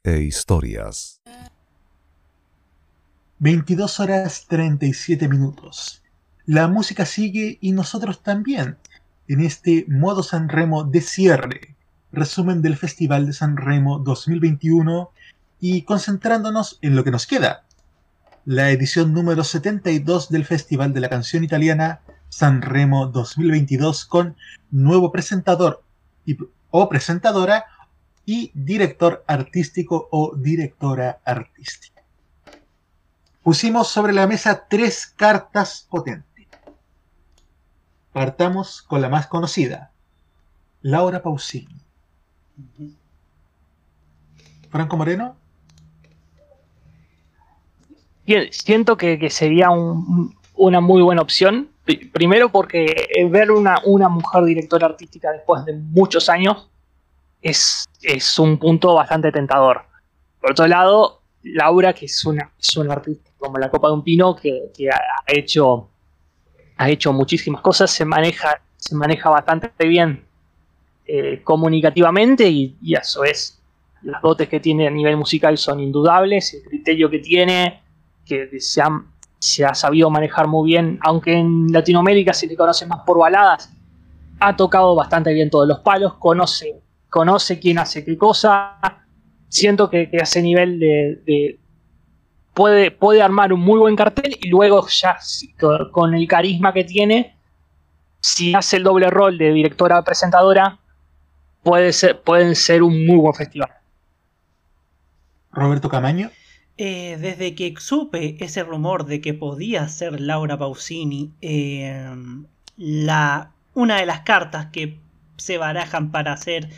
E historias. 22 horas 37 minutos. La música sigue y nosotros también en este Modo Sanremo de cierre, resumen del Festival de Sanremo 2021 y concentrándonos en lo que nos queda, la edición número 72 del Festival de la Canción Italiana Sanremo 2022 con nuevo presentador o presentadora y director artístico o directora artística. Pusimos sobre la mesa tres cartas potentes. Partamos con la más conocida, Laura Pausini. Franco Moreno. Siento que, sería una muy buena opción Primero porque ver una, una mujer directora artística después de muchos años es, es un punto bastante tentador. Por otro lado, Laura, que es una, es una artista como la copa de un pino, que, que ha hecho ha hecho muchísimas cosas, se maneja, se maneja bastante bien eh, comunicativamente y, eso es. Las dotes que tiene a nivel musical son indudables, el criterio que tiene, que se ha, se ha sabido manejar muy bien, aunque en Latinoamérica se le conoce más por baladas, ha tocado bastante bien todos los palos, conoce, conoce quién hace qué cosa. Siento que, que a ese nivel de, de puede, puede armar un muy buen cartel y luego ya con el carisma que tiene, si hace el doble rol de directora presentadora, puede ser, pueden ser un muy buen festival. Roberto Camaño. Eh, desde que supe ese rumor de que podía ser Laura Pausini, eh, la, una de las cartas que se barajan para ser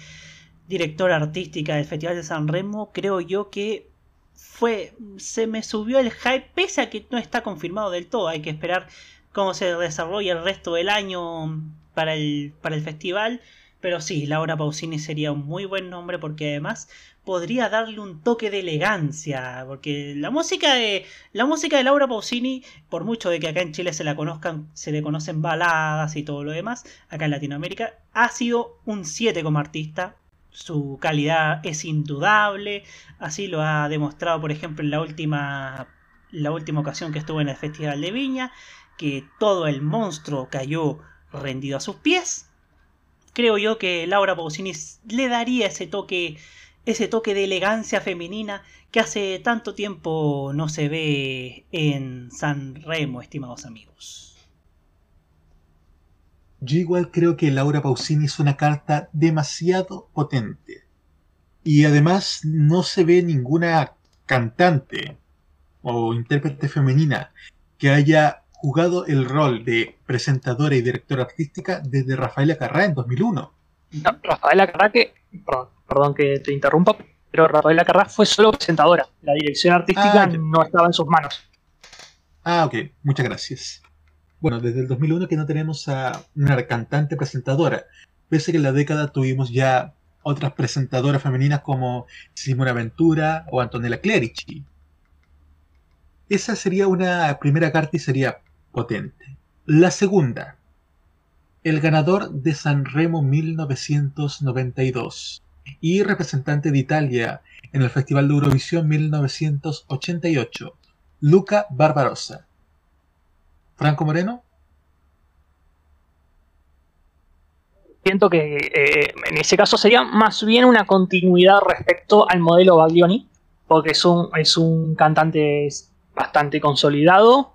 directora artística del Festival de San Remo, creo yo que fue. se me subió el hype, pese a que no está confirmado del todo. Hay que esperar cómo se desarrolla el resto del año para el, para el festival. Pero sí, Laura Pausini sería un muy buen nombre porque además podría darle un toque de elegancia. Porque la música de. La música de Laura Pausini, por mucho de que acá en Chile se la conozcan, se le conocen baladas y todo lo demás, acá en Latinoamérica, ha sido un 7 como artista. Su calidad es indudable. Así lo ha demostrado, por ejemplo, en la última. La última ocasión que estuvo en el Festival de Viña. Que todo el monstruo cayó rendido a sus pies creo yo que Laura Pausini le daría ese toque, ese toque de elegancia femenina que hace tanto tiempo no se ve en San Remo, estimados amigos. Yo igual creo que Laura Pausini es una carta demasiado potente. Y además no se ve ninguna cantante o intérprete femenina que haya jugado el rol de presentadora y directora artística desde Rafaela Carrá en 2001. No, Rafaela Carrá que, perdón, que te interrumpa, pero Rafaela Carrá fue solo presentadora. La dirección artística Ah, no estaba en sus manos. Ah, ok, muchas gracias. Bueno, desde el 2001 que no tenemos a una cantante presentadora, pese a que en la década tuvimos ya otras presentadoras femeninas como Simona Ventura o Antonella Clerici. Esa sería una primera carta y sería potente. La segunda, el ganador de Sanremo 1992 y representante de Italia en el Festival de Eurovisión 1988, Luca Barbarossa. Franco Moreno. Siento que eh, en ese caso sería más bien una continuidad respecto al modelo Baglioni, porque es un, es un cantante bastante consolidado,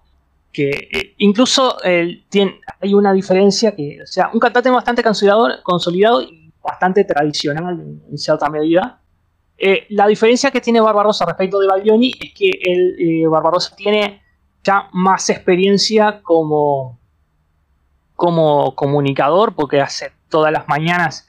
que eh, incluso eh, tiene, hay una diferencia que, o sea, un cantante bastante consolidado, bastante tradicional en, cierta medida. Eh, la diferencia que tiene Barbarossa respecto de Baglioni es que el, eh, Barbarossa tiene ya más experiencia como, como comunicador, porque hace todas las mañanas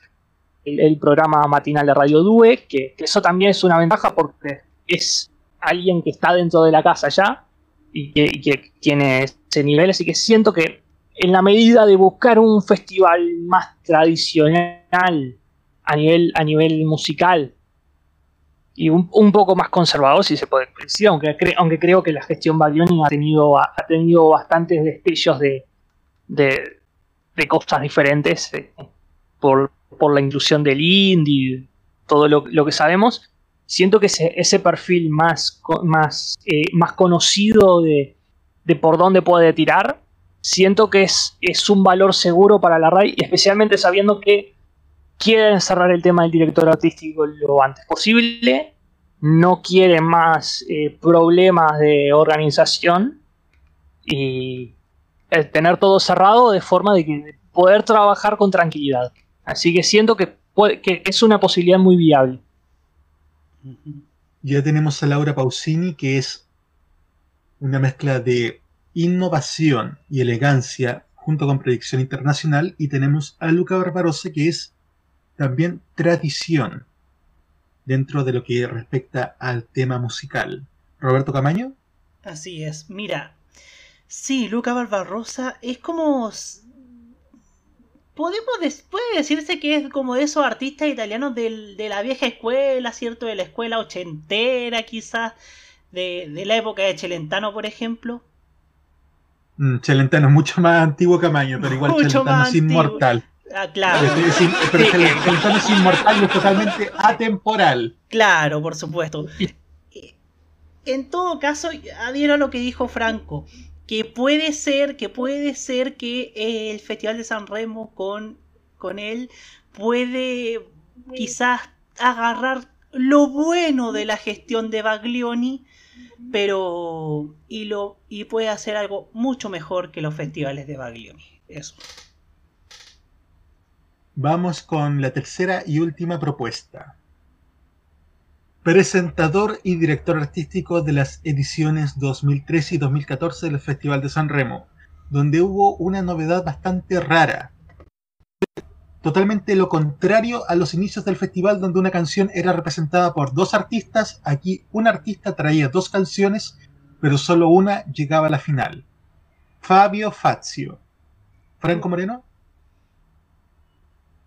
el, programa matinal de Radio Due, que, eso también es una ventaja porque es alguien que está dentro de la casa ya y que tiene ese nivel, así que siento que en la medida de buscar un festival más tradicional a nivel, a nivel musical y un, un poco más conservador, si se puede decir, aunque, aunque creo que la gestión Baglioni ha tenido, ha tenido bastantes destellos de, de, de cosas diferentes eh, por, por la inclusión del indie, todo lo, lo que sabemos. Siento que ese, ese perfil más, más, eh, más conocido de, de por dónde puede tirar, siento que es, es un valor seguro para la RAI, especialmente sabiendo que quieren cerrar el tema del director artístico lo antes posible, no quieren más eh, problemas de organización y el tener todo cerrado de forma de que poder trabajar con tranquilidad. Así que siento que, que es una posibilidad muy viable. Ya tenemos a Laura Pausini, que es una mezcla de innovación y elegancia junto con predicción internacional, y tenemos a Luca Barbarossa, que es también tradición dentro de lo que respecta al tema musical. Roberto Camaño. Así es, mira. Sí, Luca Barbarossa es como. Podemos des- puede decirse que es como de esos artistas italianos del- de la vieja escuela, ¿cierto? De la escuela ochentera, quizás. de, de la época de Celentano, por ejemplo. Mm, Celentano es mucho más antiguo que Amaño, pero igual Mucho Celentano es inmortal. Ah, claro. Pero, es, pero Celentano es inmortal y es totalmente atemporal. Claro, por supuesto. En todo caso, adhiero a lo que dijo Franco, que puede ser, que puede ser que el Festival de San Remo con, con él puede quizás agarrar lo bueno de la gestión de Baglioni, pero y lo y puede hacer algo mucho mejor que los festivales de Baglioni. Eso. Vamos con la tercera y última propuesta. Presentador y director artístico de las ediciones 2013 y 2014 del Festival de San Remo, donde hubo una novedad bastante rara. Totalmente lo contrario a los inicios del festival donde una canción era representada por dos artistas, aquí un artista traía dos canciones, pero solo una llegaba a la final. Fabio Fazio. Franco Moreno.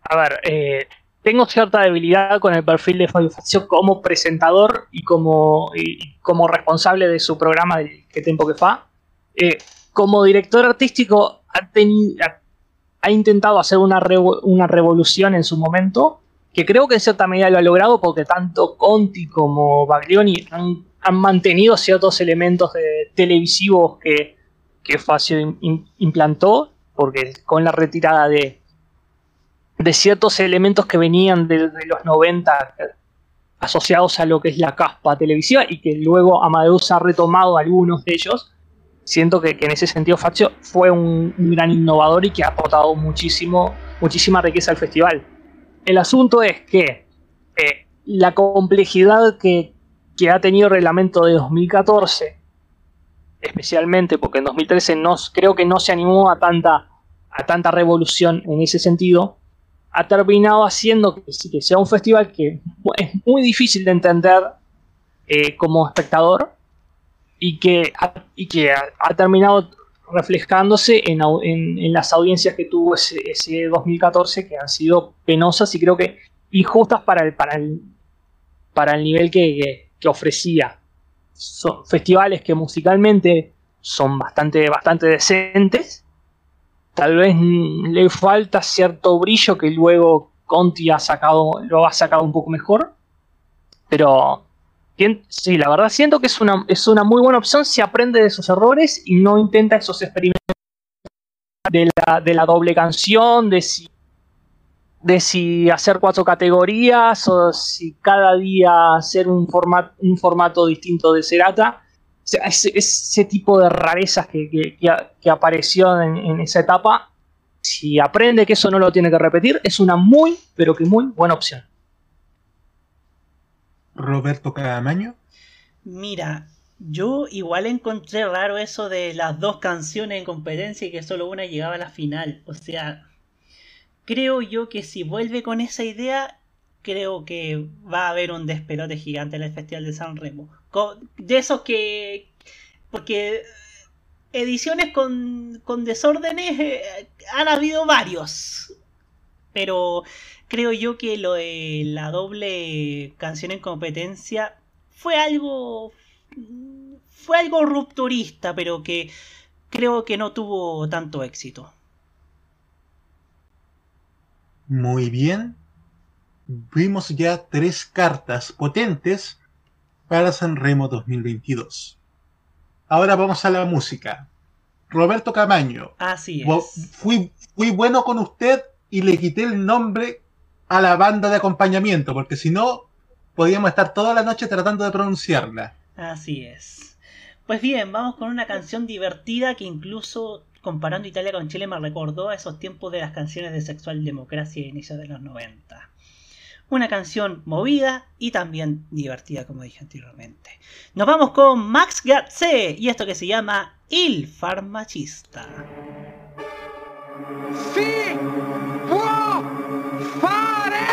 A ver, eh, tengo cierta debilidad con el perfil de Fabio Fazio como presentador y como, como responsable de su programa de Que Tiempo que Fa. Eh, como director artístico ha, tenido, ha, intentado hacer una, revo una revolución en su momento, que creo que en cierta medida lo ha logrado porque tanto Conti como Baglioni han, han mantenido ciertos elementos televisivos que, que Fazio in, implantó, porque con la retirada de, de ciertos elementos que venían de, los 90 asociados a lo que es la caspa televisiva y que luego Amadeus ha retomado algunos de ellos. Siento que, en ese sentido Fazio fue un, un, gran innovador y que ha aportado muchísimo, muchísima riqueza al festival. El asunto es que eh, la complejidad que, que, ha tenido el reglamento de 2014, especialmente porque en 2013 no, creo que no se animó a tanta, a tanta revolución en ese sentido, ha terminado haciendo que, sea un festival que es muy difícil de entender eh, como espectador y que, ha, terminado reflejándose en, las audiencias que tuvo ese, ese, 2014 que han sido penosas y creo que injustas para el, nivel que, ofrecía. Son festivales que musicalmente son bastante decentes. Tal vez le falta cierto brillo que luego Conti ha sacado, lo ha sacado un poco mejor. Pero sí, la verdad siento que es una, es una muy buena opción si aprende de sus errores y no intenta esos experimentos de la, de la doble canción, de si, de si hacer cuatro categorías o si cada día hacer un, format, un formato distinto de Cerata. O sea, ese, ese, tipo de rarezas que, que, que apareció en, en esa etapa, si aprende que eso no lo tiene que repetir, es una muy, pero que muy buena opción. Roberto Camaño. Mira, yo igual encontré raro eso de las dos canciones en competencia y que solo una llegaba a la final. O sea, creo yo que si vuelve con esa idea, creo que va a haber un despelote gigante en el Festival de San Remo. De esos que... Porque ediciones con, con desórdenes eh, han habido varios. Pero creo yo que lo de la doble canción en competencia fue algo fue algo rupturista pero que creo que no tuvo tanto éxito. Muy bien. Vimos ya tres cartas potentes para Sanremo 2022 ahora vamos a la música Roberto Camaño así es fui, fui bueno con usted y le quité el nombre a la banda de acompañamiento, porque si no, podíamos estar toda la noche tratando de pronunciarla. Así es. Pues bien, vamos con una canción divertida que incluso comparando Italia con Chile me recordó a esos tiempos de las canciones de sexual democracia de inicios de los 90. Una canción movida y también divertida, como dije anteriormente. Nos vamos con Max Gatze y esto que se llama Il Farmacista. ¡Sí! ¡Può fare!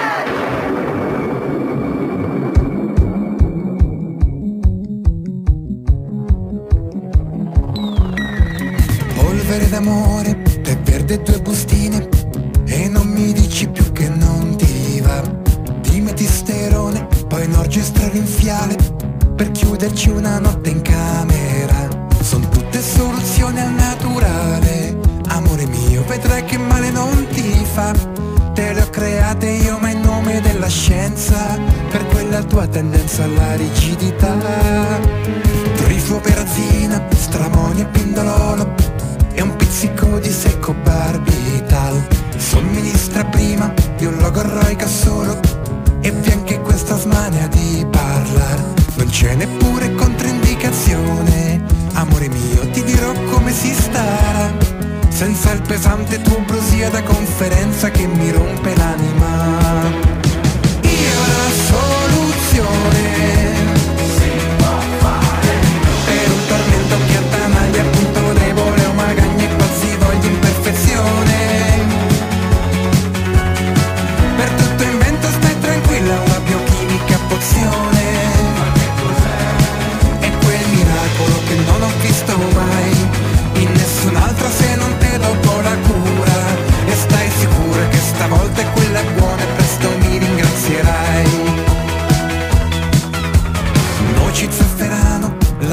Polvere d'amore, te verde due bustine E non mi dici più poi norgestra rinfiale per chiuderci una notte in camera. Sono tutte soluzioni al naturale. Amore mio, vedrai che male non ti fa. Te le ho create io ma in nome della scienza, per quella tua tendenza alla rigidità. Trifo perazina, e pindololo e un pizzico di secco barbital. Somministra prima di un logo eroica solo e vi anche questa smania di parlare. Non c'è neppure controindicazione, amore mio, ti dirò come si sta. Senza il pesante tuo brusia da conferenza che mi rompe l'anima. Io la soluzione per un tormento che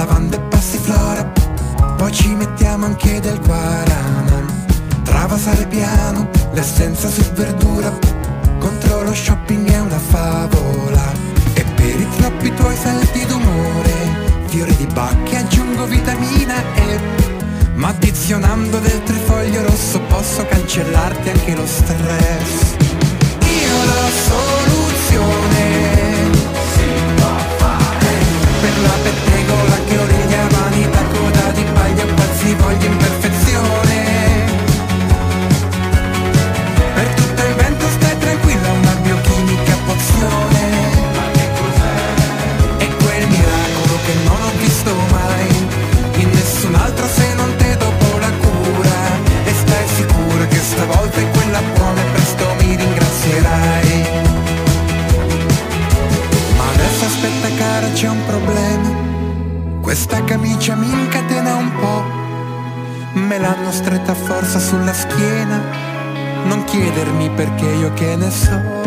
lavanda e passiflora Poi ci mettiamo anche del guarana. Travasare piano, l'essenza su verdura Contro lo shopping è una favola. E per i troppi tuoi salti d'umore Fiori di bacche aggiungo vitamina E. Ma addizionando del trifoglio rosso Posso cancellarti anche lo stress. Io la soluzione per la pettegola c'è un problema. Questa camicia mi incatena Me l'hanno stretta a forza sulla schiena. Non chiedermi perché io che ne so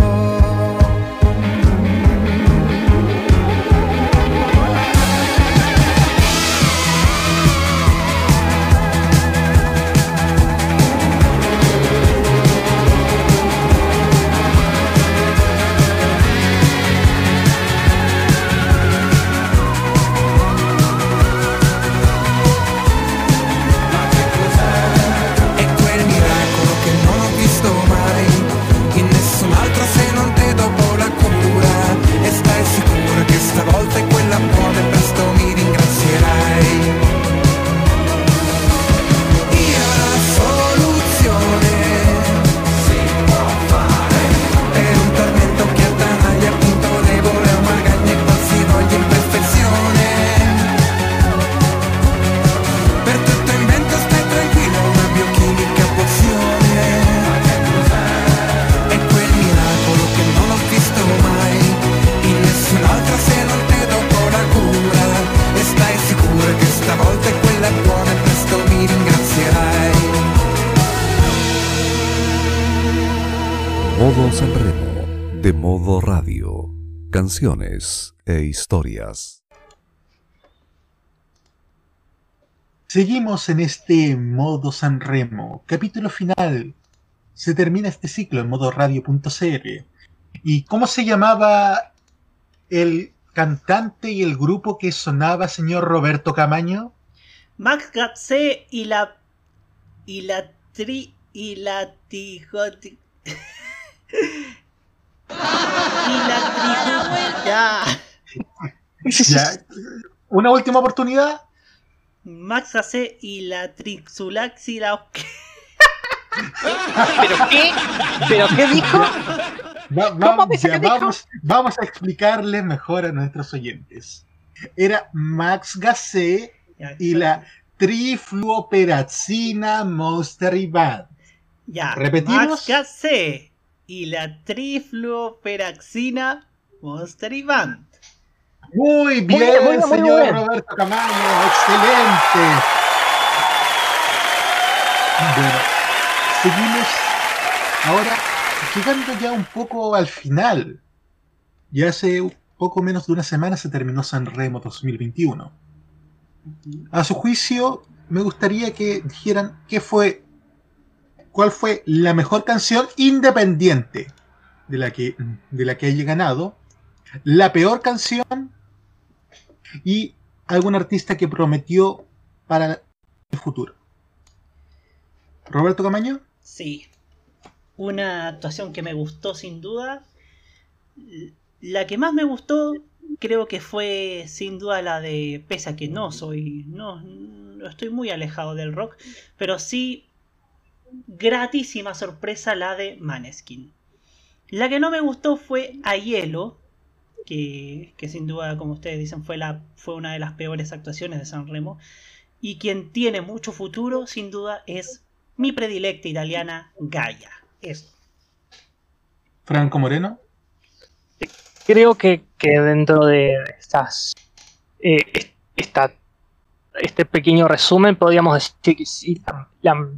Canciones e historias. Seguimos en este modo San Remo, capítulo final. Se termina este ciclo en modo radio.cr. ¿Y cómo se llamaba el cantante y el grupo que sonaba, señor Roberto Camaño? Max Gatzé y la. y la tri. y la tijoti. y la tri. Ya. Ya. Una última oportunidad. Max Gatzé y la Trixulaxila. ¿Pero qué? ¿Pero qué dijo? Va- va- ya, vamos, vamos a explicarle mejor a nuestros oyentes. Era Max Gassé y la trifluoperazina Monster Ya. ¿Repetimos? Max Gatzé y la trifluoperaxina Monster Band. Muy bien, bien, muy bien, muy señor bien. Roberto Camaño, excelente. Bueno, seguimos ahora llegando ya un poco al final. Ya hace poco menos de una semana se terminó Sanremo 2021. A su juicio, me gustaría que dijeran qué fue, cuál fue la mejor canción independiente de la que, de la que haya ganado, la peor canción y algún artista que prometió para el futuro. Roberto Camaño. Sí. Una actuación que me gustó sin duda. La que más me gustó creo que fue sin duda la de, pese a que no soy, no, no estoy muy alejado del rock, pero sí gratísima sorpresa la de Maneskin. La que no me gustó fue A Hielo, que, que, sin duda, como ustedes dicen, fue, la, fue una de las peores actuaciones de San Remo. Y quien tiene mucho futuro, sin duda, es mi predilecta italiana Gaia. Eso. Franco Moreno. Creo que, que dentro de estas eh, esta, este pequeño resumen podríamos decir que sí, la, la,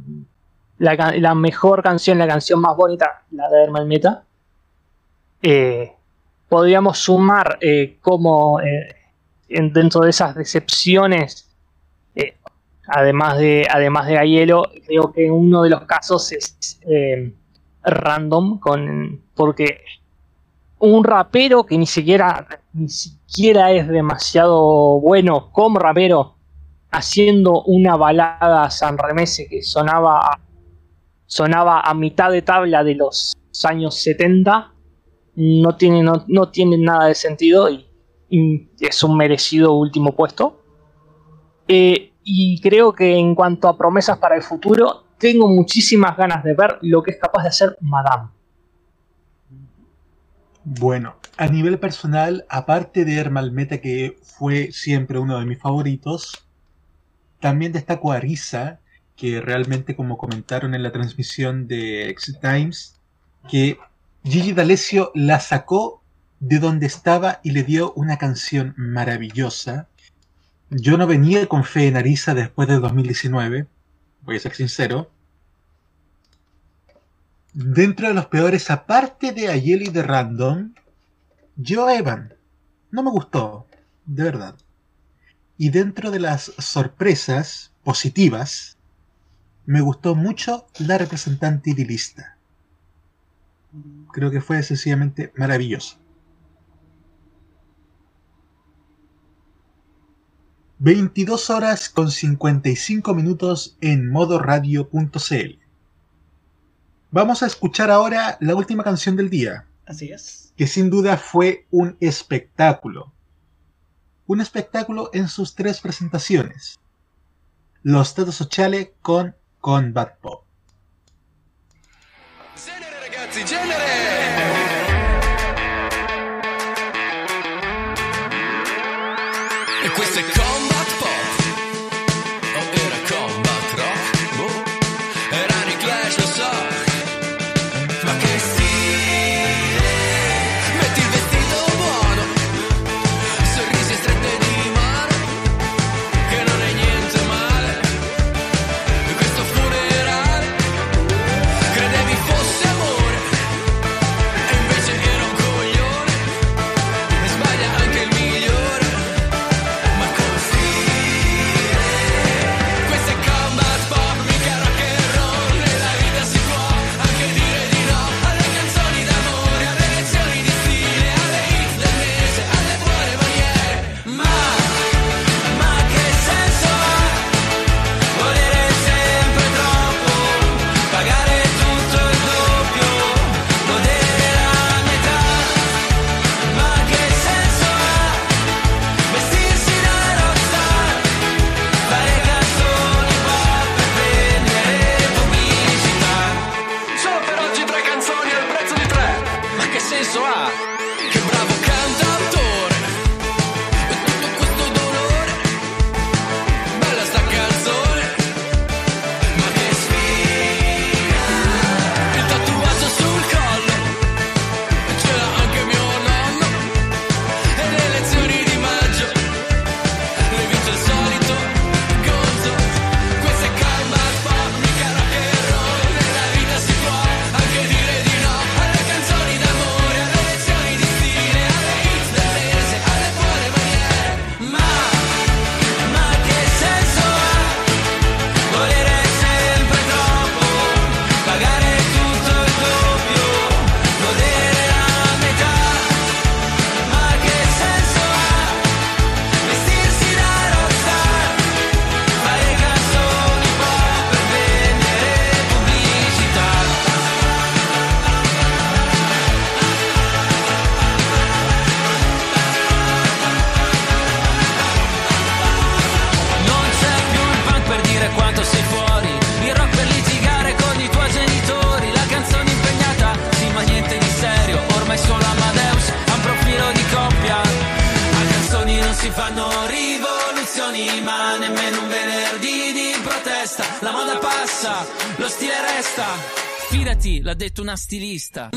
la, mejor canción, la canción más bonita, la de Herman Meta. Eh, podríamos sumar eh, como eh, en, dentro de esas decepciones, además de además de creo que uno de los casos es random, con, porque un rapero que ni siquiera ni siquiera es demasiado bueno como rapero haciendo una balada sanremese que sonaba sonaba a mitad de tabla de los años 70 no tiene, no, no tiene nada de sentido y, es un merecido último puesto. Eh, y creo que en cuanto a promesas para el futuro, tengo muchísimas ganas de ver lo que es capaz de hacer Madame. Bueno, a nivel personal, aparte de Hermal Meta, que fue siempre uno de mis favoritos, también destaco a Risa, que realmente, como comentaron en la transmisión de Exit Times, que Gigi D'Alessio la sacó de donde estaba y le dio una canción maravillosa. Yo no venía con fe en Arisa después del 2019, voy a ser sincero. Dentro de los peores, aparte de Ayel y de Random, yo Evan. No me gustó, de verdad. Y dentro de las sorpresas positivas, me gustó mucho la representante idilista creo que fue sencillamente maravilloso. 22 horas con 55 minutos en modoradio.cl. Vamos a escuchar ahora la última canción del día. Así es. Que sin duda fue un espectáculo. Un espectáculo en sus tres presentaciones. Los Tato Sociale con Combat Pop. ragazzi, genere! E questo è Combat stilista.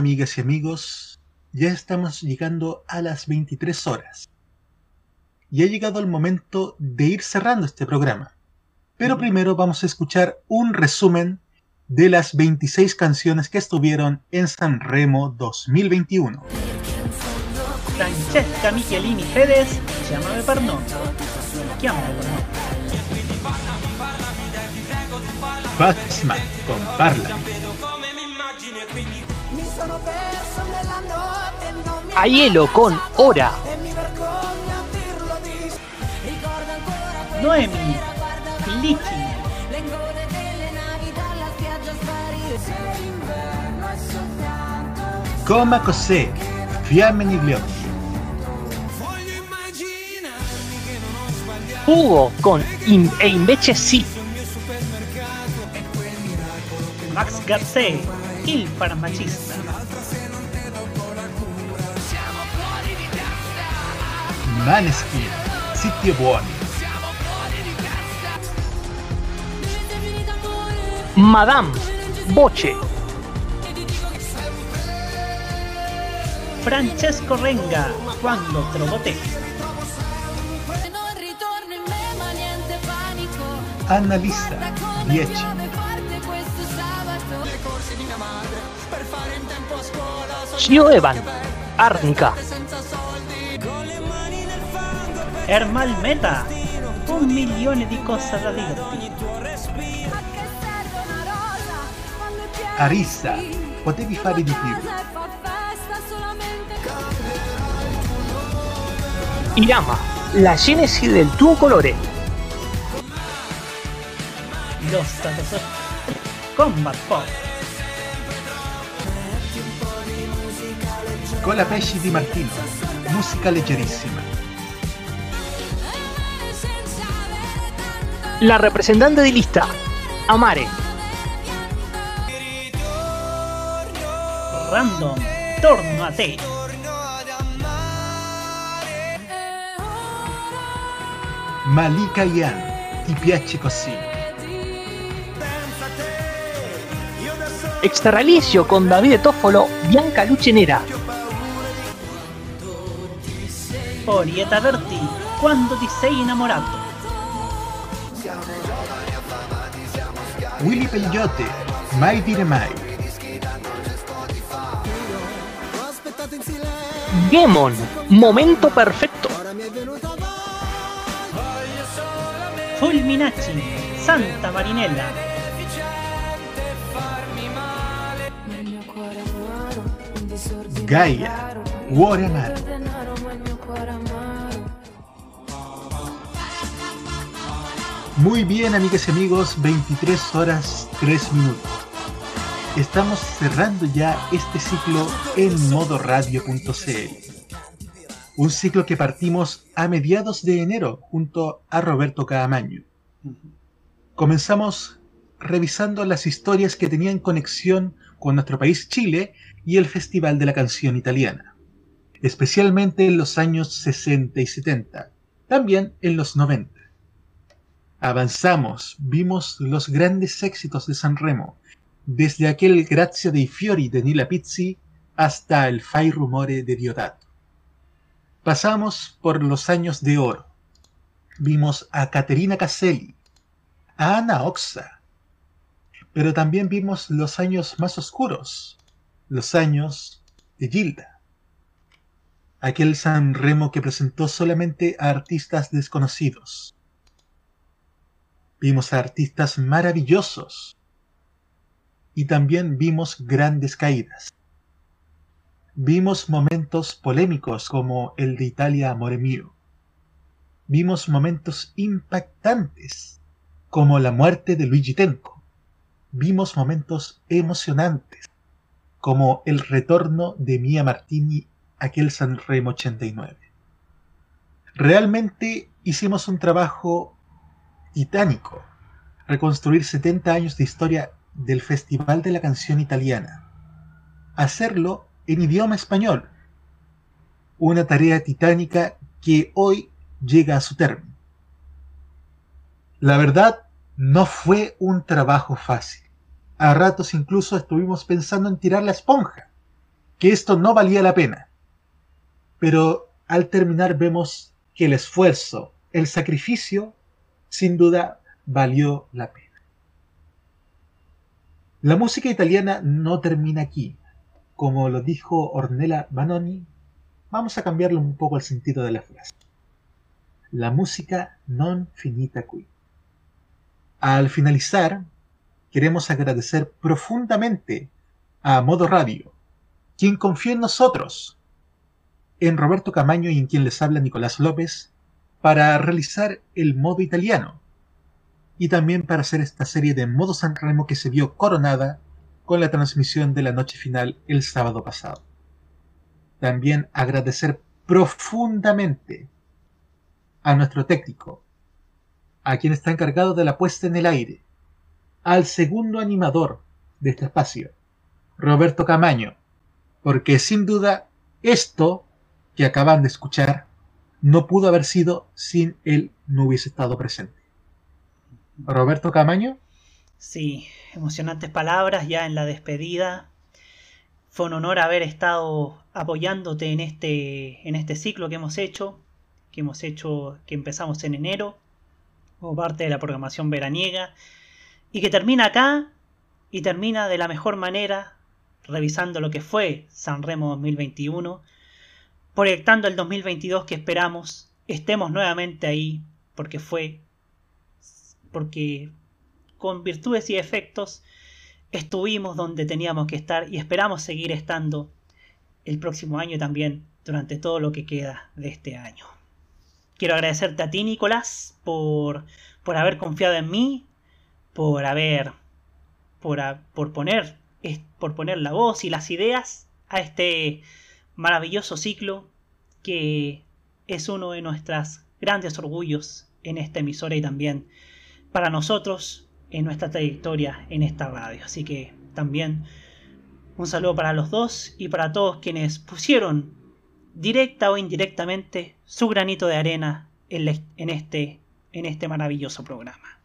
Amigas y amigos, ya estamos llegando a las 23 horas. Y ha llegado el momento de ir cerrando este programa. Pero primero vamos a escuchar un resumen de las 26 canciones que estuvieron en San Remo 2021. Francesca Michelini Fedes, llámame Pernón. Chiamami Pernón. Batman con Parlami. Di Ricordo ancora quel Noemi, Glitchi, Le gole delle navi dalla spiaggia sparire Se inverno è soltanto Coma Cos'è, Fiamme negli occhi. Hugo con In- E invece sì. Max Gazzè, il farmacista. Maneskin, Siti Buoni. Madame. Voce. Francesco Renga, quando trovo te. Non ritorno in me ma niente panico Annalisa, 10. Piove forte questo Ermal Meta, un milione di cose da dirti. Arissa, potevi fare di più. Irama. La genesi del tuo colore. Lo stato so- Combat Pop, Con la pesci di Martino, musica leggerissima. La representante de lista. Amare. Random, torno a te. Malika Yan, ti piace così. Extralicio con Davide Toffolo. Bianca Lucenera. Orietta Berti, quando ti sei innamorato. Willy Peyote, mai dire mai. Gemon. Momento perfecto. Fulminacci, Santa Marinella. Gaia, cuore amaro. Muy bien, amigas y amigos, 23 horas 3 minutos. Estamos cerrando ya este ciclo en modoradio.cl. Un ciclo que partimos a mediados de enero junto a Roberto Caamaño. Comenzamos revisando las historias que tenían conexión con nuestro país Chile y el Festival de la Canción Italiana, especialmente en los años 60 y 70, también en los 90. Avanzamos, vimos los grandes éxitos de Sanremo, desde aquel Grazia dei Fiori de Nila Pizzi hasta el Fai Rumore de Diodato. Pasamos por los años de oro. Vimos a Caterina Caselli, a Ana Oxa, pero también vimos los años más oscuros, los años de Gilda. Aquel San Remo que presentó solamente a artistas desconocidos. Vimos a artistas maravillosos y también vimos grandes caídas. Vimos momentos polémicos como el de Italia Amore Mio. Vimos momentos impactantes como la muerte de Luigi Tenco. Vimos momentos emocionantes como el retorno de Mia Martini aquel Sanremo 89. Realmente hicimos un trabajo titánico, reconstruir 70 años de historia del Festival de la Canción Italiana, hacerlo en idioma español, una tarea titánica que hoy llega a su término. La verdad, no fue un trabajo fácil. A ratos incluso estuvimos pensando en tirar la esponja, que esto no valía la pena. Pero al terminar vemos que el esfuerzo, el sacrificio, sin duda valió la pena. La música italiana no termina aquí. Como lo dijo Ornella Banoni, vamos a cambiarle un poco el sentido de la frase. La música non finita qui. Al finalizar, queremos agradecer profundamente a Modo Radio, quien confió en nosotros, en Roberto Camaño y en quien les habla Nicolás López, para realizar el modo italiano, y también para hacer esta serie de Modo San Remo que se vio coronada con la transmisión de la noche final el sábado pasado. También agradecer profundamente a nuestro técnico, a quien está encargado de la puesta en el aire, al segundo animador de este espacio, Roberto Camaño, porque sin duda esto que acaban de escuchar no pudo haber sido sin él no hubiese estado presente. Roberto Camaño. Sí, emocionantes palabras ya en la despedida. Fue un honor haber estado apoyándote en este, en este ciclo que hemos hecho, que hemos hecho, que empezamos en enero, como parte de la programación veraniega, y que termina acá y termina de la mejor manera, revisando lo que fue San Remo 2021, proyectando el 2022 que esperamos estemos nuevamente ahí, porque fue porque con virtudes y efectos estuvimos donde teníamos que estar y esperamos seguir estando el próximo año también durante todo lo que queda de este año. Quiero agradecerte a ti, Nicolás, por, por haber confiado en mí, por haber, por, por, poner, por poner la voz y las ideas a este maravilloso ciclo que es uno de nuestros grandes orgullos en esta emisora y también para nosotros en nuestra trayectoria en esta radio. Así que también un saludo para los dos y para todos quienes pusieron directa o indirectamente su granito de arena en, este, en este maravilloso programa.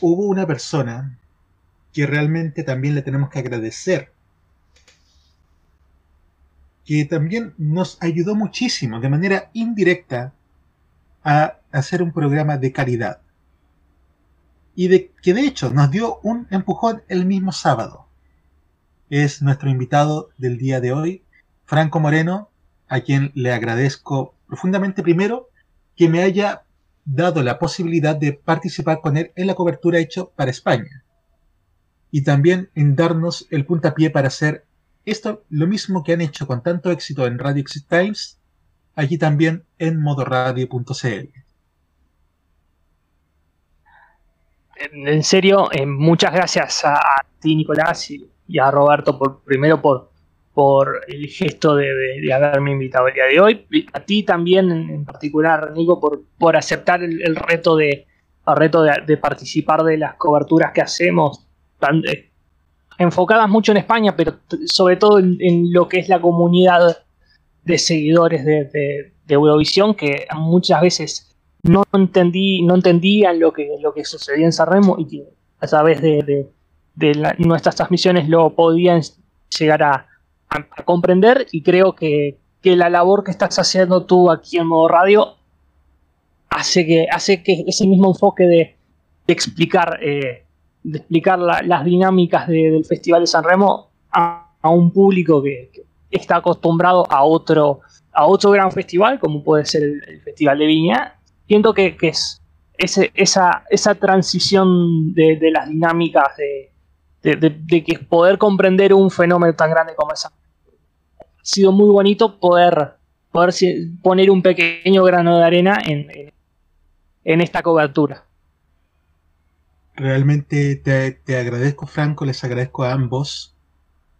Hubo una persona que realmente también le tenemos que agradecer, que también nos ayudó muchísimo de manera indirecta a hacer un programa de caridad y de, que de hecho nos dio un empujón el mismo sábado. Es nuestro invitado del día de hoy, Franco Moreno, a quien le agradezco profundamente primero que me haya dado la posibilidad de participar con él en la cobertura hecho para España. Y también en darnos el puntapié para hacer esto, lo mismo que han hecho con tanto éxito en Radio Exit Times, aquí también en modoradio.cl. en serio, eh, muchas gracias a, ti, Nicolás, y, a Roberto, por primero por, por el gesto de, haberme invitado el día de hoy. A ti también, en particular, Nico, por, por aceptar el, reto, de, reto de, participar de las coberturas que hacemos, eh, enfocadas mucho en España, pero sobre todo en, lo que es la comunidad de seguidores de, de Eurovisión, que muchas veces no entendí, no entendían lo que, lo que sucedía en Sanremo y que a través de, nuestras transmisiones lo podían llegar a, comprender y creo que, la labor que estás haciendo tú aquí en modo radio hace que, hace que ese mismo enfoque de, explicar eh, de explicar la- las dinámicas de- del Festival de San Remo a, un público que, está acostumbrado a otro, a otro gran festival, como puede ser el, Festival de Viña. Siento que, que es ese- esa, esa transición de, las dinámicas de, de- que poder comprender un fenómeno tan grande como esa. Ha sido muy bonito poder, poder poner un pequeño grano de arena en, en- en esta cobertura. Realmente te, agradezco, Franco, les agradezco a ambos.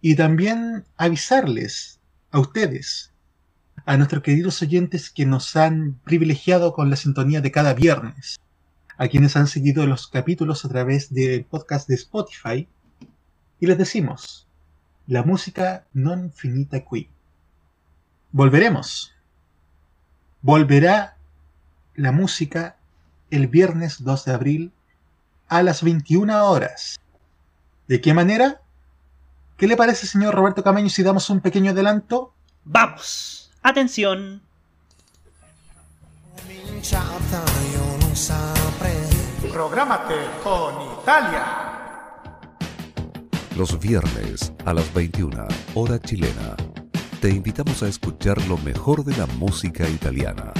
Y también avisarles a ustedes, a nuestros queridos oyentes que nos han privilegiado con la sintonía de cada viernes, a quienes han seguido los capítulos a través del podcast de Spotify, y les decimos, la música non finita qui. Volveremos. Volverá la música el viernes 2 de abril a las 21 horas. ¿De qué manera? ¿Qué le parece, señor Roberto Camaño, si damos un pequeño adelanto? ¡Vamos! Atención. Prográmate con Italia. Los viernes a las 21, hora chilena, te invitamos a escuchar lo mejor de la música italiana.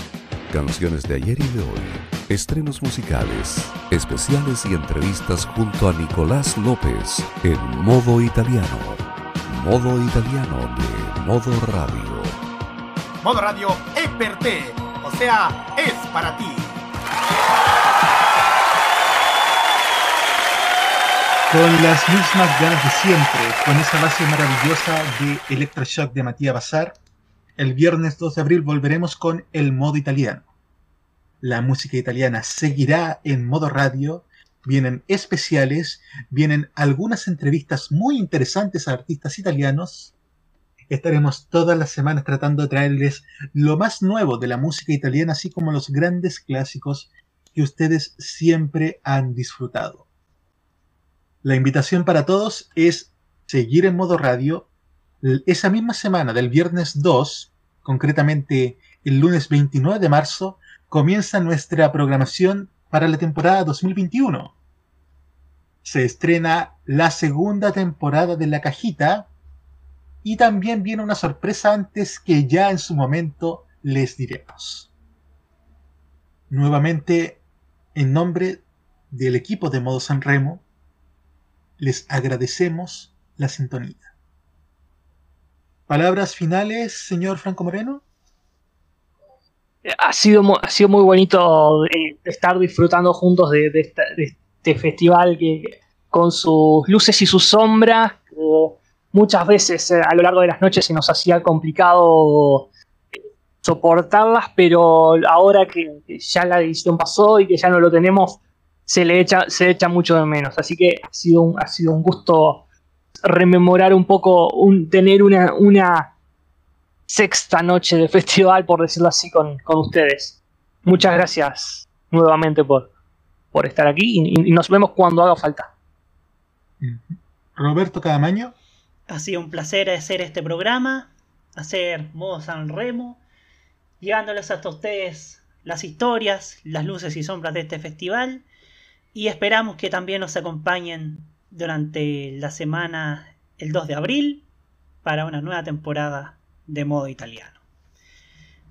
Canciones de ayer y de hoy, estrenos musicales, especiales y entrevistas junto a Nicolás López en modo italiano. Modo italiano de Modo Radio. Modo Radio es per te, o sea, es para ti. Con las mismas ganas de siempre, con esa base maravillosa de Electroshock de Matías Bazar, el viernes 2 de abril volveremos con el modo italiano. La música italiana seguirá en modo radio, vienen especiales, vienen algunas entrevistas muy interesantes a artistas italianos. Estaremos todas las semanas tratando de traerles lo más nuevo de la música italiana, así como los grandes clásicos que ustedes siempre han disfrutado. La invitación para todos es seguir en modo radio. Esa misma semana del viernes 2, concretamente el lunes 29 de marzo, comienza nuestra programación para la temporada 2021. Se estrena la segunda temporada de La Cajita y también viene una sorpresa antes que ya en su momento les diremos. Nuevamente, en nombre del equipo de Modo San Remo, les agradecemos la sintonía. ¿Palabras finales, señor Franco Moreno? Ha sido, ha sido muy bonito eh, estar disfrutando juntos de, este festival que, con sus luces y sus sombras. muchas veces eh, a lo largo de las noches se nos hacía complicado eh, soportarlas, pero ahora que ya la edición pasó y que ya no lo tenemos, se le echa, se echa mucho de menos. Así que ha sido un, ha sido un gusto rememorar un poco, tener una, una sexta noche de festival, por decirlo así, con, con ustedes. Muchas gracias nuevamente por, por estar aquí y, y nos vemos cuando haga falta. Roberto Cadamaño. Ha sido un placer hacer este programa, hacer modo San Remo, llevándoles hasta ustedes las historias, las luces y sombras de este festival. Y esperamos que también nos acompañen durante la semana el 2 de abril para una nueva temporada de modo italiano.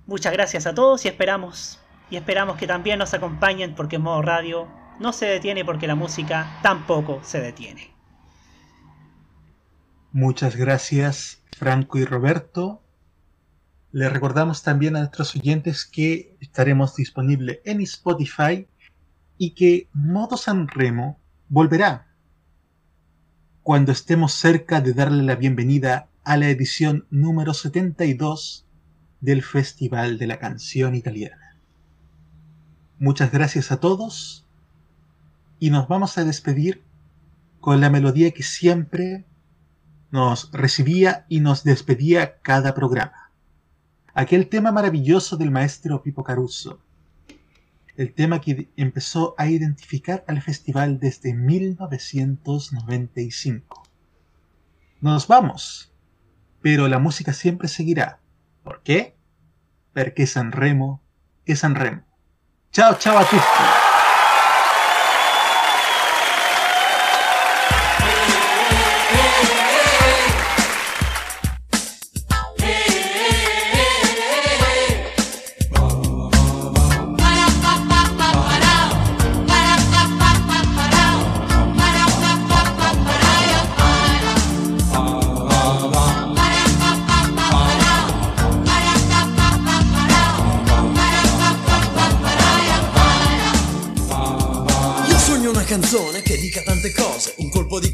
Muchas gracias a todos y esperamos y esperamos que también nos acompañen porque modo radio no se detiene porque la música tampoco se detiene. Muchas gracias, Franco y Roberto. Les recordamos también a nuestros oyentes que estaremos disponibles en Spotify y que Modo San Remo volverá cuando estemos cerca de darle la bienvenida a la edición número 72 del Festival de la Canción Italiana. Muchas gracias a todos y nos vamos a despedir con la melodía que siempre nos recibía y nos despedía cada programa. Aquel tema maravilloso del maestro Pipo Caruso. El tema que empezó a identificar al festival desde 1995. Nos vamos, pero la música siempre seguirá. ¿Por qué? Porque San Remo es San Remo. Chao, chao a.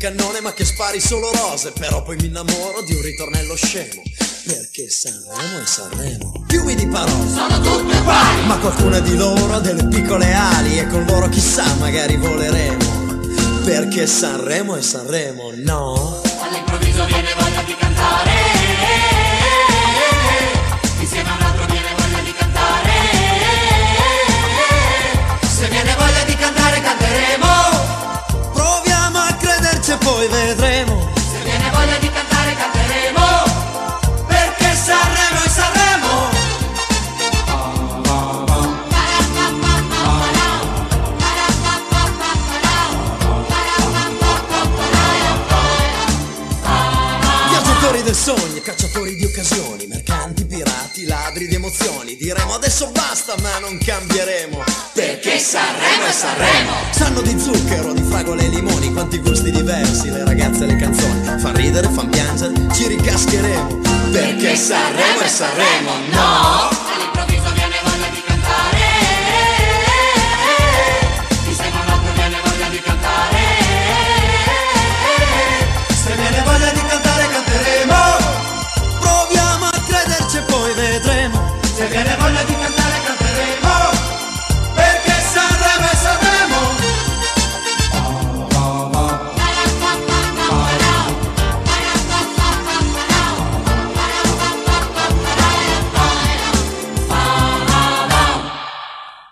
cannone ma che spari solo rose, però poi mi innamoro di un ritornello scemo. Perché Sanremo è Sanremo. Fiumi di parole sono tutte uguali, ma qualcuna di loro ha delle piccole ali e con loro chissà magari voleremo. Perché Sanremo è Sanremo, no? Occasioni, mercanti, pirati, ladri di emozioni. Diremo adesso basta, ma non cambieremo. Perché Sanremo è Sanremo Sanno di zucchero, di fragole e limoni, quanti gusti diversi, le ragazze e le canzoni. Fan ridere, fan piangere, ci ricascheremo. Perché Sanremo è Sanremo, no?